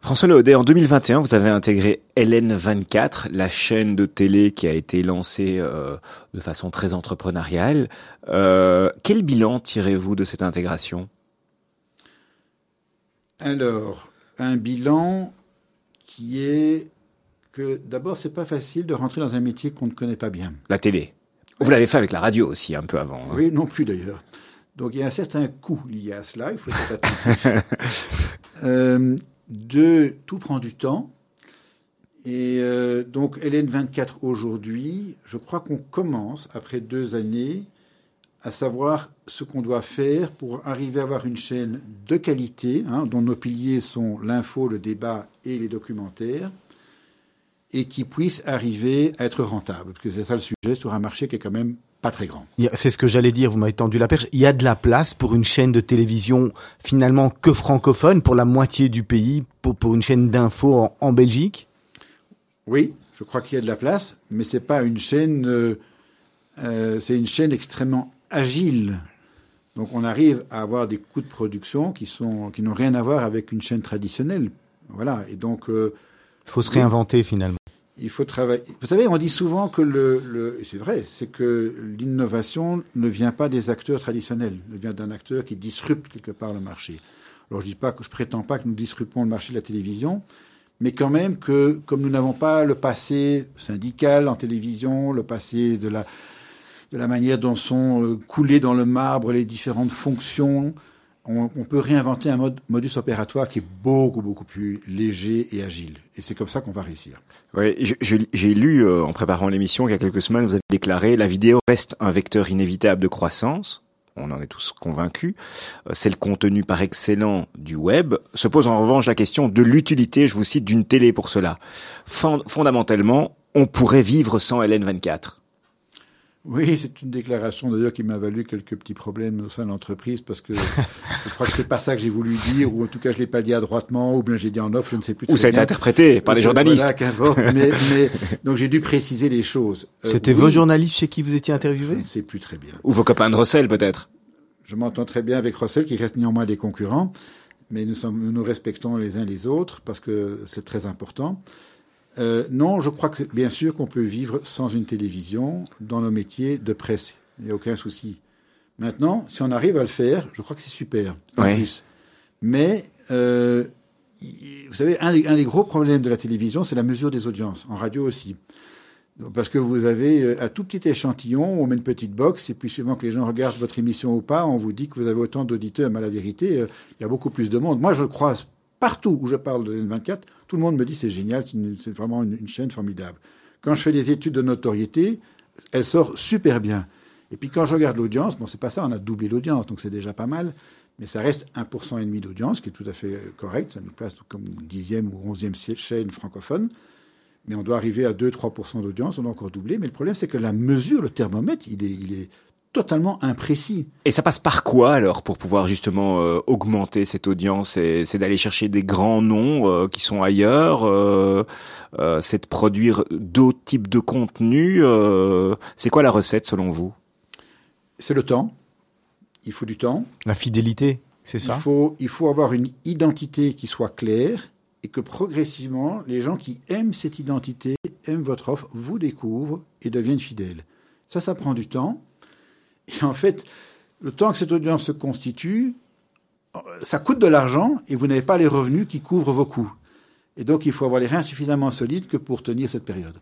François Leaudet, en 2021, vous avez intégré LN24, la chaîne de télé qui a été lancée euh, de façon très entrepreneuriale. Euh, quel bilan tirez-vous de cette intégration? Alors, un bilan qui est que d'abord, c'est pas facile de rentrer dans un métier qu'on ne connaît pas bien. La télé. Vous l'avez fait avec la radio aussi, un peu avant. Hein. Oui, non plus d'ailleurs. Donc il y a un certain coût lié à cela, il faut être attentif. euh, deux, tout prend du temps. Et euh, donc LN24 aujourd'hui, je crois qu'on commence, après deux années, à savoir ce qu'on doit faire pour arriver à avoir une chaîne de qualité, hein, dont nos piliers sont l'info, le débat et les documentaires, et qui puisse arriver à être rentable. Parce que c'est ça le sujet sur un marché qui est quand même pas très grand. C'est ce que j'allais dire, vous m'avez tendu la perche. Il y a de la place pour une chaîne de télévision finalement que francophone, pour la moitié du pays, pour, pour une chaîne d'info en, en, Belgique? Oui, je crois qu'il y a de la place, mais c'est pas une chaîne... Euh, euh, c'est une chaîne extrêmement agile. Donc on arrive à avoir des coûts de production qui sont qui n'ont rien à voir avec une chaîne traditionnelle. Voilà. Et donc... Il euh, faut se réinventer finalement il faut travailler. Vous savez, on dit souvent que le, c'est vrai, c'est que l'innovation ne vient pas des acteurs traditionnels, elle vient d'un acteur qui disrupte quelque part le marché. Alors je dis pas que je prétends pas que nous disruptons le marché de la télévision, mais quand même que comme nous n'avons pas le passé syndical en télévision, le passé de la de la manière dont sont euh, coulées dans le marbre les différentes fonctions, on, peut réinventer un mode, modus opératoire qui est beaucoup, beaucoup plus léger et agile. Et c'est comme ça qu'on va réussir. Oui, j'ai lu euh, en préparant l'émission qu'il y a quelques semaines, vous avez déclaré la vidéo reste un vecteur inévitable de croissance. On en est tous convaincus. Euh, c'est le contenu par excellent du web. Se pose en revanche la question de l'utilité, je vous cite, d'une télé pour cela. Fondamentalement, on pourrait vivre sans LN24. Oui, c'est une déclaration d'ailleurs qui m'a valu quelques petits problèmes au sein de l'entreprise parce que je crois que c'est pas ça que j'ai voulu dire ou en tout cas je l'ai pas dit adroitement ou bien j'ai dit en off, je ne sais plus. Ou ça a été interprété par les journalistes. Voilà, mais, mais, donc j'ai dû préciser les choses. Euh, C'était vos journalistes chez qui vous étiez interviewé? Je ne sais plus très bien. Ou vos copains de Russell peut-être. Je m'entends très bien avec Russell qui reste néanmoins des concurrents, mais nous, sommes, nous nous respectons les uns les autres parce que c'est très important. Euh, non, je crois que bien sûr qu'on peut vivre sans une télévision dans nos métiers de presse. Il n'y a aucun souci. Maintenant, si on arrive à le faire, je crois que c'est super. plus. Mais euh, vous savez, un des, gros problèmes de la télévision, c'est la mesure des audiences, en radio aussi. Parce que vous avez euh, un tout petit échantillon, on met une petite box, et puis suivant que les gens regardent votre émission ou pas, on vous dit que vous avez autant d'auditeurs, mais à la vérité, il y a beaucoup plus de monde. Moi, je croise partout où je parle de N24, tout le monde me dit c'est génial, c'est vraiment une, chaîne formidable. Quand je fais des études de notoriété, elle sort super bien. Et puis quand je regarde l'audience, bon c'est pas ça, on a doublé l'audience, donc c'est déjà pas mal, mais ça reste 1% et demi d'audience, qui est tout à fait euh, correct, ça nous place comme dixième ou onzième chaîne francophone. Mais on doit arriver à 2-3% d'audience, on doit encore doubler. Mais le problème, c'est que la mesure, le thermomètre, il est totalement imprécis. Et ça passe par quoi alors pour pouvoir justement euh, augmenter cette audience C'est d'aller chercher des grands noms euh, qui sont ailleurs, euh, c'est de produire d'autres types de contenus. c'est quoi la recette selon vous? C'est le temps. Il faut du temps. La fidélité, c'est ça? Il faut, il faut avoir une identité qui soit claire et que progressivement, les gens qui aiment cette identité, aiment votre offre, vous découvrent et deviennent fidèles. Ça, ça prend du temps. Et en fait, le temps que cette audience se constitue, ça coûte de l'argent et vous n'avez pas les revenus qui couvrent vos coûts. Et donc, il faut avoir les reins suffisamment solides que pour tenir cette période.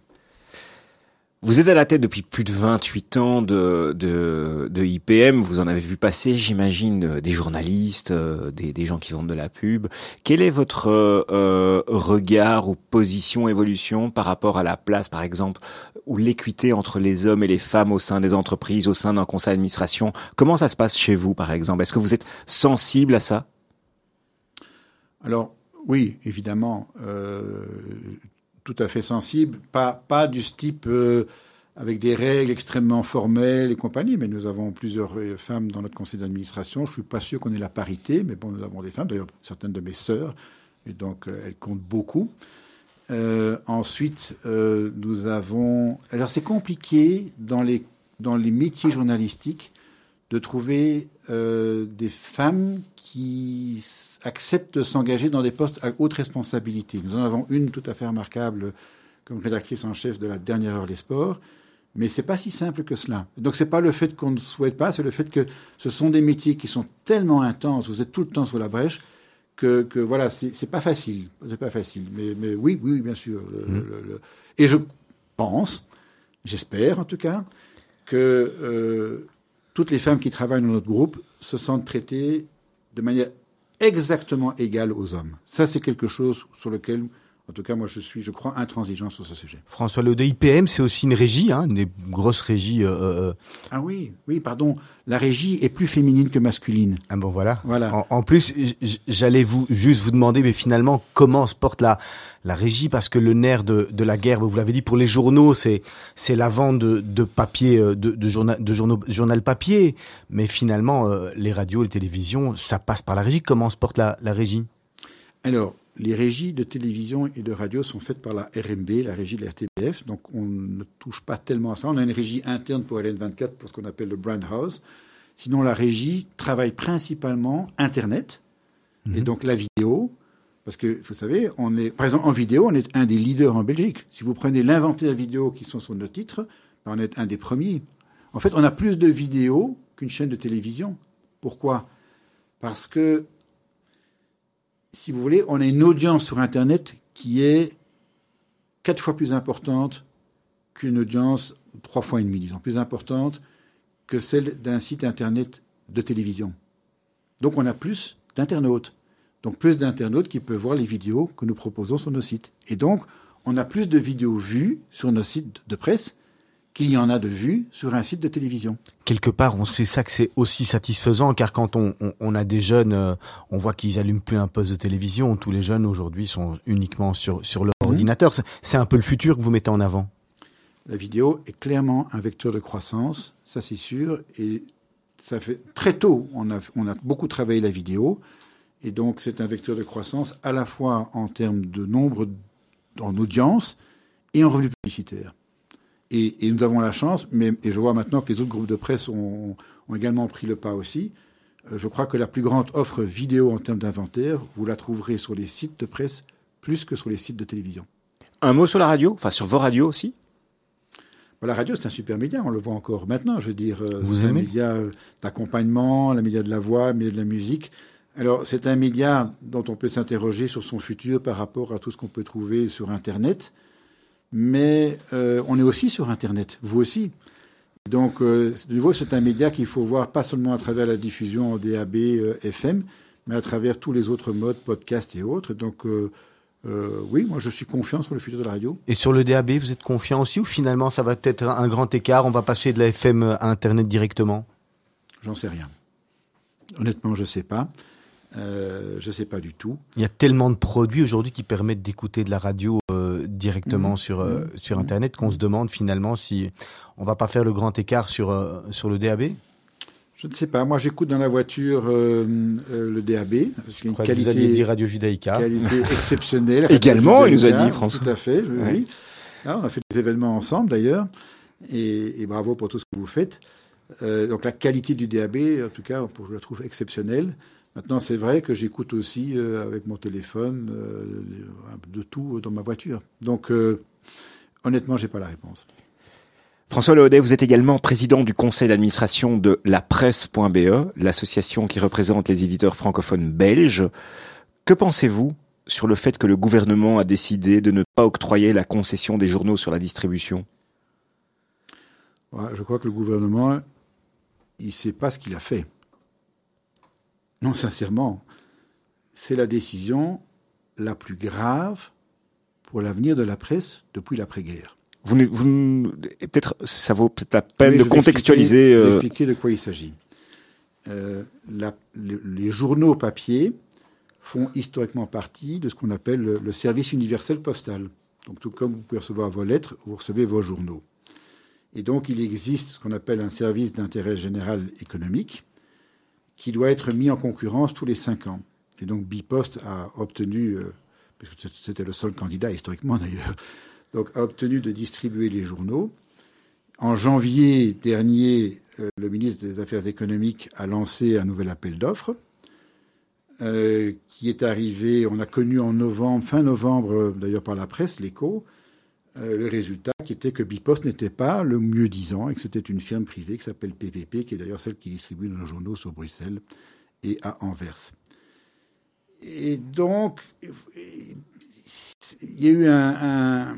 Vous êtes à la tête depuis plus de 28 ans de, de, IPM. Vous en avez vu passer, j'imagine, euh, des journalistes, euh, des, gens qui vendent de la pub. Quel est votre euh, regard ou position, évolution par rapport à la place, par exemple, ou l'équité entre les hommes et les femmes au sein des entreprises, au sein d'un conseil d'administration? Comment ça se passe chez vous, par exemple? Est-ce que vous êtes sensible à ça? Alors, oui, évidemment. Euh, tout à fait sensible, pas, du type euh, avec des règles extrêmement formelles et compagnie, mais nous avons plusieurs euh, femmes dans notre conseil d'administration. Je suis pas sûr qu'on ait la parité, mais bon, nous avons des femmes, d'ailleurs certaines de mes sœurs, et donc elles comptent beaucoup. Ensuite, nous avons. Alors c'est compliqué dans les dans les métiers journalistiques de trouver des femmes qui acceptent de s'engager dans des postes à haute responsabilité. Nous en avons une tout à fait remarquable comme rédactrice en chef de la dernière heure des sports, mais c'est pas si simple que cela. Donc c'est pas le fait qu'on ne souhaite pas, c'est le fait que ce sont des métiers qui sont tellement intenses, vous êtes tout le temps sur la brèche, que, que voilà, c'est pas facile, c'est pas facile. Mais, mais oui, oui, bien sûr. Mmh. et je pense, j'espère en tout cas, que euh, toutes les femmes qui travaillent dans notre groupe se sentent traitées de manière exactement égale aux hommes. Ça, c'est quelque chose sur lequel, en tout cas, moi, je suis, je crois, intransigeant sur ce sujet. François Le IPM, c'est aussi une régie, hein, une grosse régie. Euh, euh, ah oui, oui, pardon. La régie est plus féminine que masculine. Ah bon, voilà. Voilà. En, plus, j'allais vous juste vous demander, mais finalement, comment se porte la la régie? Parce que le nerf de, de la guerre, vous l'avez dit, pour les journaux, c'est c'est la vente de, de papier, euh, de, de, journal, de journaux, journal papier. Mais finalement, les radios, les télévisions, ça passe par la régie. Comment se porte la, la régie? Alors, les régies de télévision et de radio sont faites par la RMB, la régie de la RTBF, donc on ne touche pas tellement à ça. On a une régie interne pour LN24 pour ce qu'on appelle le brand house. Sinon, la régie travaille principalement Internet et mhm. donc la vidéo. Parce que, vous savez, on est, par exemple, en vidéo, on est un des leaders en Belgique. Si vous prenez l'inventaire vidéo qui sont sur nos titres, ben, on est un des premiers. En fait, on a plus de vidéos qu'une chaîne de télévision. Pourquoi? Parce que si vous voulez, on a une audience sur Internet qui est quatre fois plus importante qu'une audience, trois fois et demi, disons, plus importante que celle d'un site Internet de télévision. Donc on a plus d'internautes. Donc plus d'internautes qui peuvent voir les vidéos que nous proposons sur nos sites. Et donc, on a plus de vidéos vues sur nos sites de presse qu'il y en a de vues sur un site de télévision. Quelque part, on sait ça que c'est aussi satisfaisant, car quand on, on, a des jeunes, euh, on voit qu'ils allument plus un poste de télévision. Tous les jeunes aujourd'hui sont uniquement sur, sur leur mmh. ordinateur. C'est un peu le futur que vous mettez en avant. La vidéo est clairement un vecteur de croissance, ça c'est sûr. Et ça fait très tôt, on a, on a beaucoup travaillé la vidéo. Et donc c'est un vecteur de croissance à la fois en termes de nombre en audience et en revenus publicitaires. Et, nous avons la chance, mais, et je vois maintenant que les autres groupes de presse ont, également pris le pas aussi. Euh, je crois que la plus grande offre vidéo en termes d'inventaire, vous la trouverez sur les sites de presse plus que sur les sites de télévision. Un mot sur la radio, enfin sur vos radios aussi? Bah, la radio, c'est un super média, on le voit encore maintenant. Je veux dire, euh, c'est un média euh, d'accompagnement, un média de la voix, un média de la musique. Alors, c'est un média dont on peut s'interroger sur son futur par rapport à tout ce qu'on peut trouver sur Internet mais euh, on est aussi sur Internet, vous aussi. Donc, euh, de nouveau, c'est un média qu'il faut voir pas seulement à travers la diffusion en DAB, euh, FM, mais à travers tous les autres modes, podcasts et autres. Donc, oui, moi, je suis confiant sur le futur de la radio. Et sur le DAB, vous êtes confiant aussi ou finalement, ça va être un grand écart On va passer de la FM à Internet directement? J'en sais rien. Honnêtement, je ne sais pas. Je ne sais pas du tout. Il y a tellement de produits aujourd'hui qui permettent d'écouter de la radio directement mmh. sur euh, mmh. sur internet qu'on se demande finalement si on va pas faire le grand écart sur euh, sur le DAB. Je ne sais pas. Moi, j'écoute dans la voiture euh, le DAB. une qualité, vous aviez dit Radio Judaïka. Qualité exceptionnelle. Également, il nous a dit François. Tout à fait. Oui. Ah, on a fait des événements ensemble d'ailleurs, et, et, bravo pour tout ce que vous faites. donc la qualité du DAB, en tout cas, je la trouve exceptionnelle. Maintenant, c'est vrai que j'écoute aussi euh, avec mon téléphone euh, de tout dans ma voiture. Donc, euh, honnêtement, je n'ai pas la réponse. François Leaudet, vous êtes également président du conseil d'administration de la presse.be, l'association qui représente les éditeurs francophones belges. Que pensez-vous sur le fait que le gouvernement a décidé de ne pas octroyer la concession des journaux sur la distribution? Je crois que le gouvernement, il ne sait pas ce qu'il a fait. Non, sincèrement, c'est la décision la plus grave pour l'avenir de la presse depuis l'après-guerre. Vous, peut-être, ça vaut peut-être la peine de contextualiser. Expliquer, je vais euh, expliquer de quoi il s'agit. Euh, les journaux papier font historiquement partie de ce qu'on appelle le, le, service universel postal. Donc, tout comme vous pouvez recevoir vos lettres, vous recevez vos journaux. Et donc, il existe ce qu'on appelle un service d'intérêt général économique qui doit être mis en concurrence tous les cinq ans. Et donc Bipost a obtenu, euh, puisque c'était le seul candidat historiquement d'ailleurs, donc a obtenu de distribuer les journaux. En janvier dernier, euh, le ministre des Affaires économiques a lancé un nouvel appel d'offres euh, qui est arrivé, on a connu en novembre, fin novembre d'ailleurs par la presse, l'écho, euh, le résultat qui était que Bipost n'était pas le mieux disant et que c'était une firme privée qui s'appelle PPP, qui est d'ailleurs celle qui distribue nos journaux sur Bruxelles et à Anvers. Et donc, il y a eu un,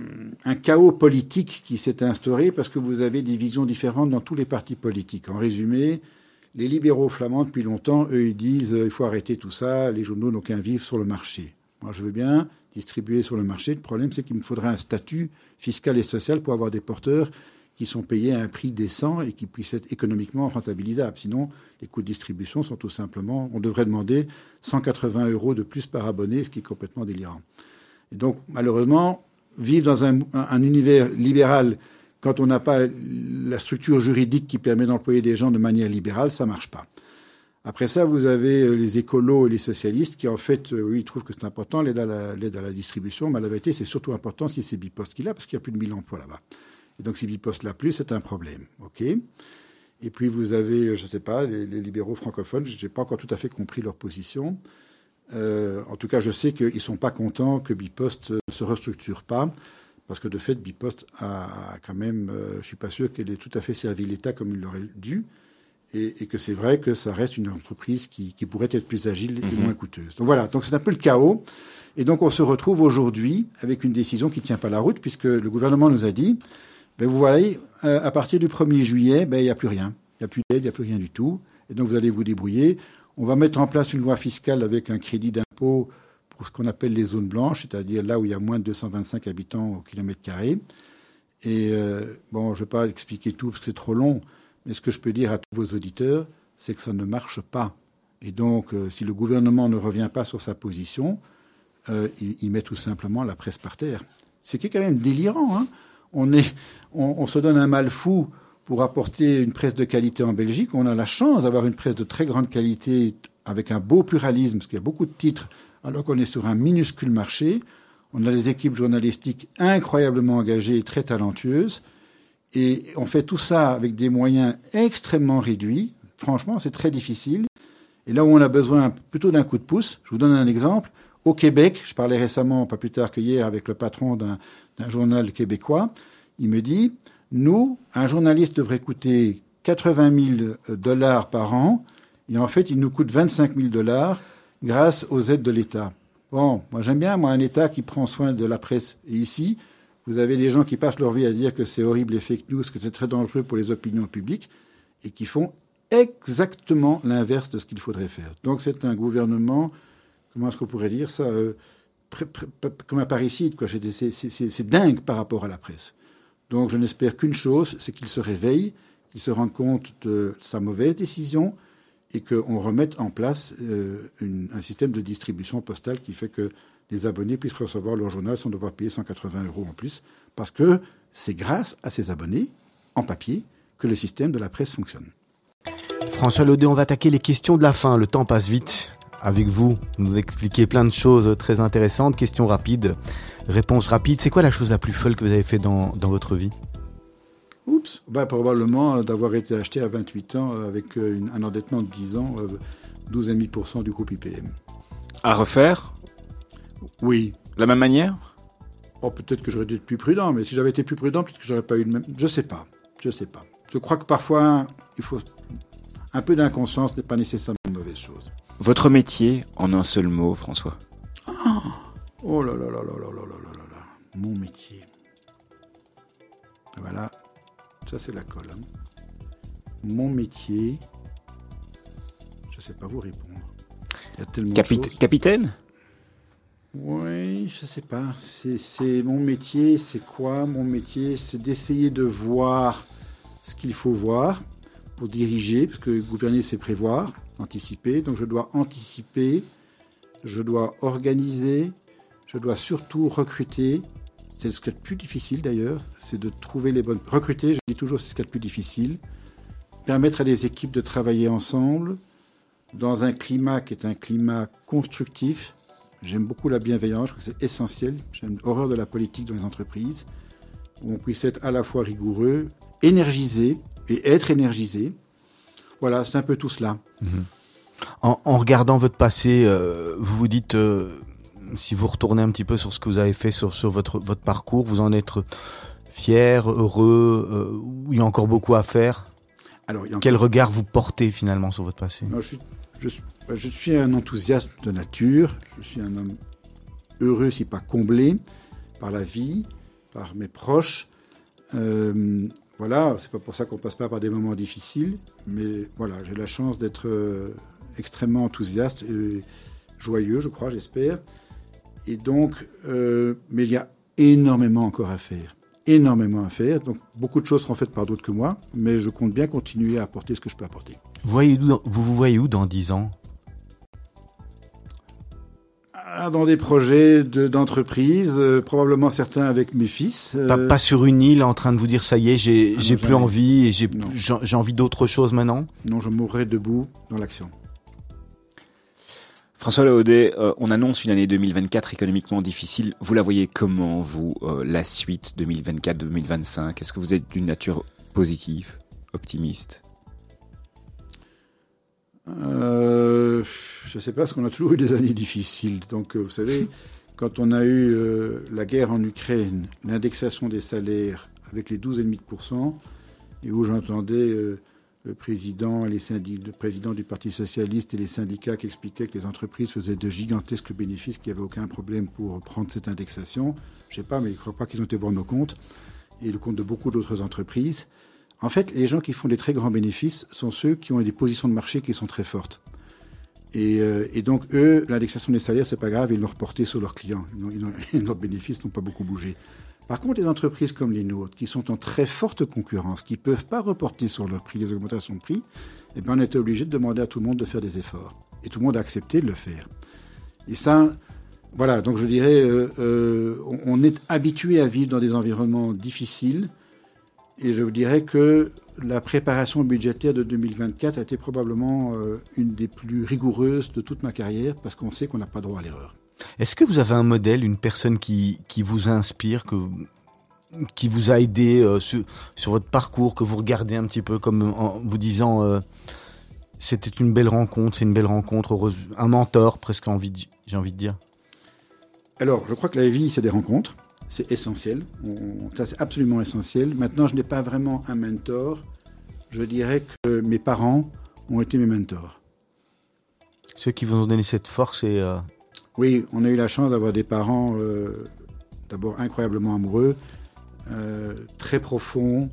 chaos politique qui s'est instauré parce que vous avez des visions différentes dans tous les partis politiques. En résumé, les libéraux flamands, depuis longtemps, eux, ils disent euh, il faut arrêter tout ça, les journaux n'ont qu'un vivre sur le marché. Moi, je veux bien distribuer sur le marché. Le problème, c'est qu'il me faudrait un statut fiscal et social pour avoir des porteurs qui sont payés à un prix décent et qui puissent être économiquement rentabilisables. Sinon, les coûts de distribution sont tout simplement, on devrait demander 180 euros de plus par abonné, ce qui est complètement délirant. Donc, malheureusement, vivre dans un, un univers libéral quand on n'a pas la structure juridique qui permet d'employer des gens de manière libérale, ça marche pas. Après ça, vous avez euh, les écolos et les socialistes qui, en fait, euh, oui, trouvent que c'est important l'aide à, la, distribution, mais la vérité, c'est surtout important si c'est Bipost qui l'a, parce qu'il y a plus de 1000 emplois là-bas. Et donc, si Bipost l'a plus, c'est un problème. OK? Et puis, vous avez, euh, je ne sais pas, les, libéraux francophones, je n'ai pas encore tout à fait compris leur position. en tout cas, je sais qu'ils ne sont pas contents que Bipost ne se restructure pas, parce que de fait, Bipost a, quand même, je ne suis pas sûr qu'elle ait tout à fait servi l'État comme il l'aurait dû. Et, que c'est vrai que ça reste une entreprise qui, pourrait être plus agile et mhm. moins coûteuse. Donc voilà, donc c'est un peu le chaos. Et donc on se retrouve aujourd'hui avec une décision qui ne tient pas la route, puisque le gouvernement nous a dit, ben vous voyez, euh, à partir du 1er juillet, ben, il n'y a plus rien. Il n'y a plus d'aide, il n'y a plus rien du tout. Et donc vous allez vous débrouiller. On va mettre en place une loi fiscale avec un crédit d'impôt pour ce qu'on appelle les zones blanches, c'est-à-dire là où il y a moins de 225 habitants au kilomètre carré. Et euh, bon, je ne vais pas expliquer tout parce que c'est trop long, mais ce que je peux dire à tous vos auditeurs, c'est que ça ne marche pas. Et donc, euh, si le gouvernement ne revient pas sur sa position, euh, il, met tout simplement la presse par terre. Ce qui est quand même délirant. Hein. on, on, se donne un mal fou pour apporter une presse de qualité en Belgique. On a la chance d'avoir une presse de très grande qualité avec un beau pluralisme, parce qu'il y a beaucoup de titres, alors qu'on est sur un minuscule marché. On a des équipes journalistiques incroyablement engagées et très talentueuses. Et on fait tout ça avec des moyens extrêmement réduits. Franchement, c'est très difficile. Et là où on a besoin plutôt d'un coup de pouce, je vous donne un exemple. Au Québec, je parlais récemment, pas plus tard que hier, avec le patron d'un journal québécois. Il me dit, nous, un journaliste devrait coûter 80 000 dollars par an, et en fait, il nous coûte 25 000 dollars grâce aux aides de l'État. Bon, moi j'aime bien, moi, un État qui prend soin de la presse. Ici, vous avez des gens qui passent leur vie à dire que c'est horrible les fake news, que c'est très dangereux pour les opinions publiques, et qui font exactement l'inverse de ce qu'il faudrait faire. Donc c'est un gouvernement, comment est-ce qu'on pourrait dire ça, euh, comme un parricide, quoi. C'est dingue par rapport à la presse. Donc je n'espère qu'une chose, c'est qu'il se réveille, qu'il se rende compte de sa mauvaise décision, et qu'on remette en place euh, un système de distribution postale qui fait que les abonnés puissent recevoir leur journal sans devoir payer 180 euros en plus, parce que c'est grâce à ces abonnés, en papier, que le système de la presse fonctionne. François Laudet, on va attaquer les questions de la fin. Le temps passe vite. Avec vous, vous nous expliquez plein de choses très intéressantes. Questions rapides, réponses rapides. C'est quoi la chose la plus folle que vous avez fait dans, dans votre vie? Oups, bah, probablement euh, d'avoir été acheté à 28 ans euh, avec euh, un endettement de 10 ans, 12,5% du groupe IPM. À refaire? Oui. De la même manière Oh, peut-être que j'aurais dû être plus prudent, mais si j'avais été plus prudent, peut-être que j'aurais pas eu le même. Je sais pas. Je sais pas. Je crois que parfois, il faut un peu d'inconscience n'est pas nécessairement une mauvaise chose. Votre métier, en un seul mot, François. Oh là là là là là là là là là. Mon métier. Voilà, ça, c'est la colle. Hein. Mon métier, je sais pas vous répondre. Il y a tellement de choses. Capitaine Oui, je ne sais pas. C'est mon métier, c'est quoi Mon métier, c'est d'essayer de voir ce qu'il faut voir pour diriger, parce que gouverner, c'est prévoir, anticiper. Donc je dois anticiper, je dois organiser, je dois surtout recruter, c'est ce qui est le plus difficile d'ailleurs, c'est de trouver les bonnes. Recruter, je dis toujours, c'est ce qui est le plus difficile. Permettre à des équipes de travailler ensemble dans un climat qui est un climat constructif. J'aime beaucoup la bienveillance, je crois que c'est essentiel. J'aime l'horreur de la politique dans les entreprises, où on puisse être à la fois rigoureux, énergisé et être énergisé. Voilà, c'est un peu tout cela. Mhm. En, regardant votre passé, euh, vous vous dites, euh, si vous retournez un petit peu sur ce que vous avez fait sur, sur votre, votre parcours, vous en êtes fier, heureux, euh, il y a encore beaucoup à faire? Alors, Quel regard vous portez finalement sur votre passé? Je, suis, je, suis, un enthousiaste de nature, je suis un homme heureux, si pas comblé, par la vie, par mes proches. Euh, voilà, c'est pas pour ça qu'on passe pas par des moments difficiles, mais voilà, j'ai la chance d'être euh, extrêmement enthousiaste et joyeux, je crois, j'espère. Et donc, euh, mais il y a énormément encore à faire. Énormément à faire. Donc, beaucoup de choses seront faites par d'autres que moi, mais je compte bien continuer à apporter ce que je peux apporter. Vous, vous voyez où dans 10 ans? Dans des projets d'entreprise, euh, probablement certains avec mes fils. Euh. Pas, sur une île en train de vous dire ça y est, j'ai ah plus envie et j'ai envie d'autre chose maintenant Non, je mourrai debout dans l'action. François Laudet, euh, on annonce une année 2024 économiquement difficile. Vous la voyez comment, vous, euh, la suite 2024-2025 Est-ce que vous êtes d'une nature positive, optimiste? Euh, Je ne sais pas, parce qu'on a toujours eu des années difficiles. Donc, vous savez, quand on a eu la guerre en Ukraine, l'indexation des salaires avec les 12,5%, et où j'entendais le président, les le président du Parti socialiste et les syndicats qui expliquaient que les entreprises faisaient de gigantesques bénéfices, qu'il n'y avait aucun problème pour prendre cette indexation. Je ne sais pas, mais je ne crois pas qu'ils ont été voir nos comptes et le compte de beaucoup d'autres entreprises. En fait, les gens qui font des très grands bénéfices sont ceux qui ont des positions de marché qui sont très fortes. Et, euh, donc, eux, l'indexation des salaires, c'est pas grave, ils l'ont reporté sur leurs clients. leurs bénéfices n'ont pas beaucoup bougé. Par contre, les entreprises comme les nôtres, qui sont en très forte concurrence, qui ne peuvent pas reporter sur leur prix les augmentations de prix, eh bien, on était obligé de demander à tout le monde de faire des efforts. Et tout le monde a accepté de le faire. Et ça, voilà, donc je dirais, euh, euh, on est habitué à vivre dans des environnements difficiles. Et je vous dirais que la préparation budgétaire de 2024 a été probablement euh, une des plus rigoureuses de toute ma carrière parce qu'on sait qu'on n'a pas droit à l'erreur. Est-ce que vous avez un modèle, une personne qui, qui vous inspire, que, qui vous a aidé euh, sur, sur, votre parcours, que vous regardez un petit peu comme en vous disant euh, c'était une belle rencontre, c'est une belle rencontre, heureuse, un mentor presque envie, j'ai envie de dire? Alors, je crois que la vie, c'est des rencontres, c'est essentiel, ça c'est absolument essentiel. Maintenant, je n'ai pas vraiment un mentor, je dirais que mes parents ont été mes mentors. Ceux qui vous ont donné cette force et... Euh, oui, on a eu la chance d'avoir des parents euh, d'abord incroyablement amoureux, euh, très profonds,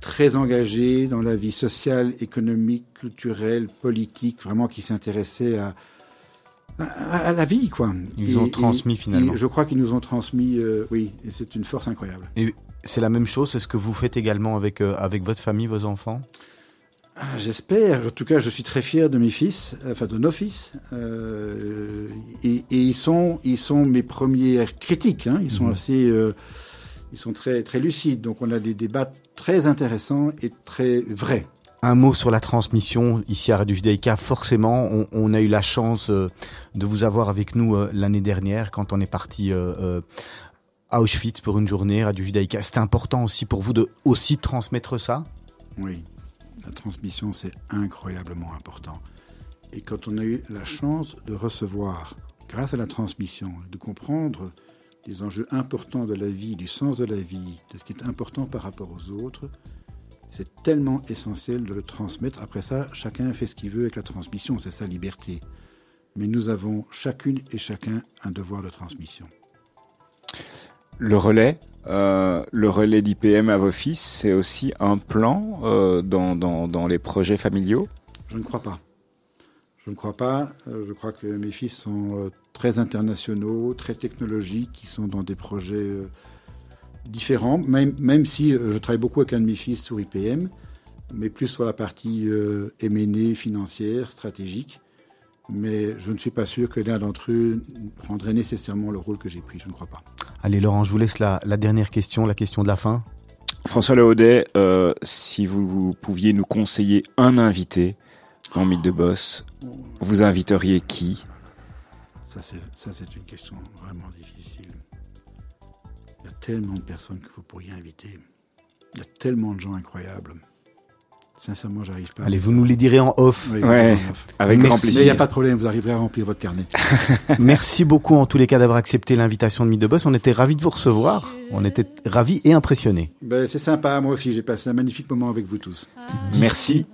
très engagés dans la vie sociale, économique, culturelle, politique, vraiment qui s'intéressaient à, à, la vie, quoi. Ils ont transmis finalement. je crois qu'ils nous ont transmis, euh, oui, et c'est une force incroyable. Et c'est la même chose, c'est ce que vous faites également avec, avec votre famille, vos enfants? Ah, j'espère. En tout cas, je suis très fier de mes fils, enfin de nos fils, euh, et, ils sont, ils sont mes premiers critiques. Hein. Ils sont mhm. assez, euh, ils sont très, très lucides. Donc, on a des débats très intéressants et très vrais. Un mot sur la transmission ici à Radio Judaïka. Forcément, on, a eu la chance euh, de vous avoir avec nous l'année dernière quand on est parti à Auschwitz pour une journée Radio Judaïka. C'était important aussi pour vous de aussi transmettre ça? Oui, la transmission, c'est incroyablement important. Et quand on a eu la chance de recevoir, grâce à la transmission, de comprendre les enjeux importants de la vie, du sens de la vie, de ce qui est important par rapport aux autres, c'est tellement essentiel de le transmettre. Après ça, chacun fait ce qu'il veut avec la transmission, c'est sa liberté. Mais nous avons chacune et chacun un devoir de transmission. Le relais, euh, le relais d'IPM à vos fils, c'est aussi un plan euh, dans, dans, les projets familiaux? Je ne crois pas. Je ne crois pas. Euh, je crois que mes fils sont très internationaux, très technologiques, qui sont dans des projets différents, même, même si je travaille beaucoup avec un de mes fils sur IPM, mais plus sur la partie M&A financière, stratégique mais je ne suis pas sûr que l'un d'entre eux prendrait nécessairement le rôle que j'ai pris, je ne crois pas. Allez Laurent, je vous laisse la, dernière question, la question de la fin. François Leaudet, euh, si vous, pouviez nous conseiller un invité en Mythe de Boss, vous inviteriez qui? Ça c'est une question vraiment difficile. Il y a tellement de personnes que vous pourriez inviter. Il y a tellement de gens incroyables. Sincèrement, j'arrive pas. Allez, vous nous les direz en off. ouais, avec grand plaisir. il n'y a pas de problème, vous arriverez à remplir votre carnet. Merci beaucoup en tous les cas d'avoir accepté l'invitation de Mythe de Boss. On était ravis de vous recevoir. On était ravis et impressionnés. Ben, c'est sympa, moi aussi. J'ai passé un magnifique moment avec vous tous. Merci.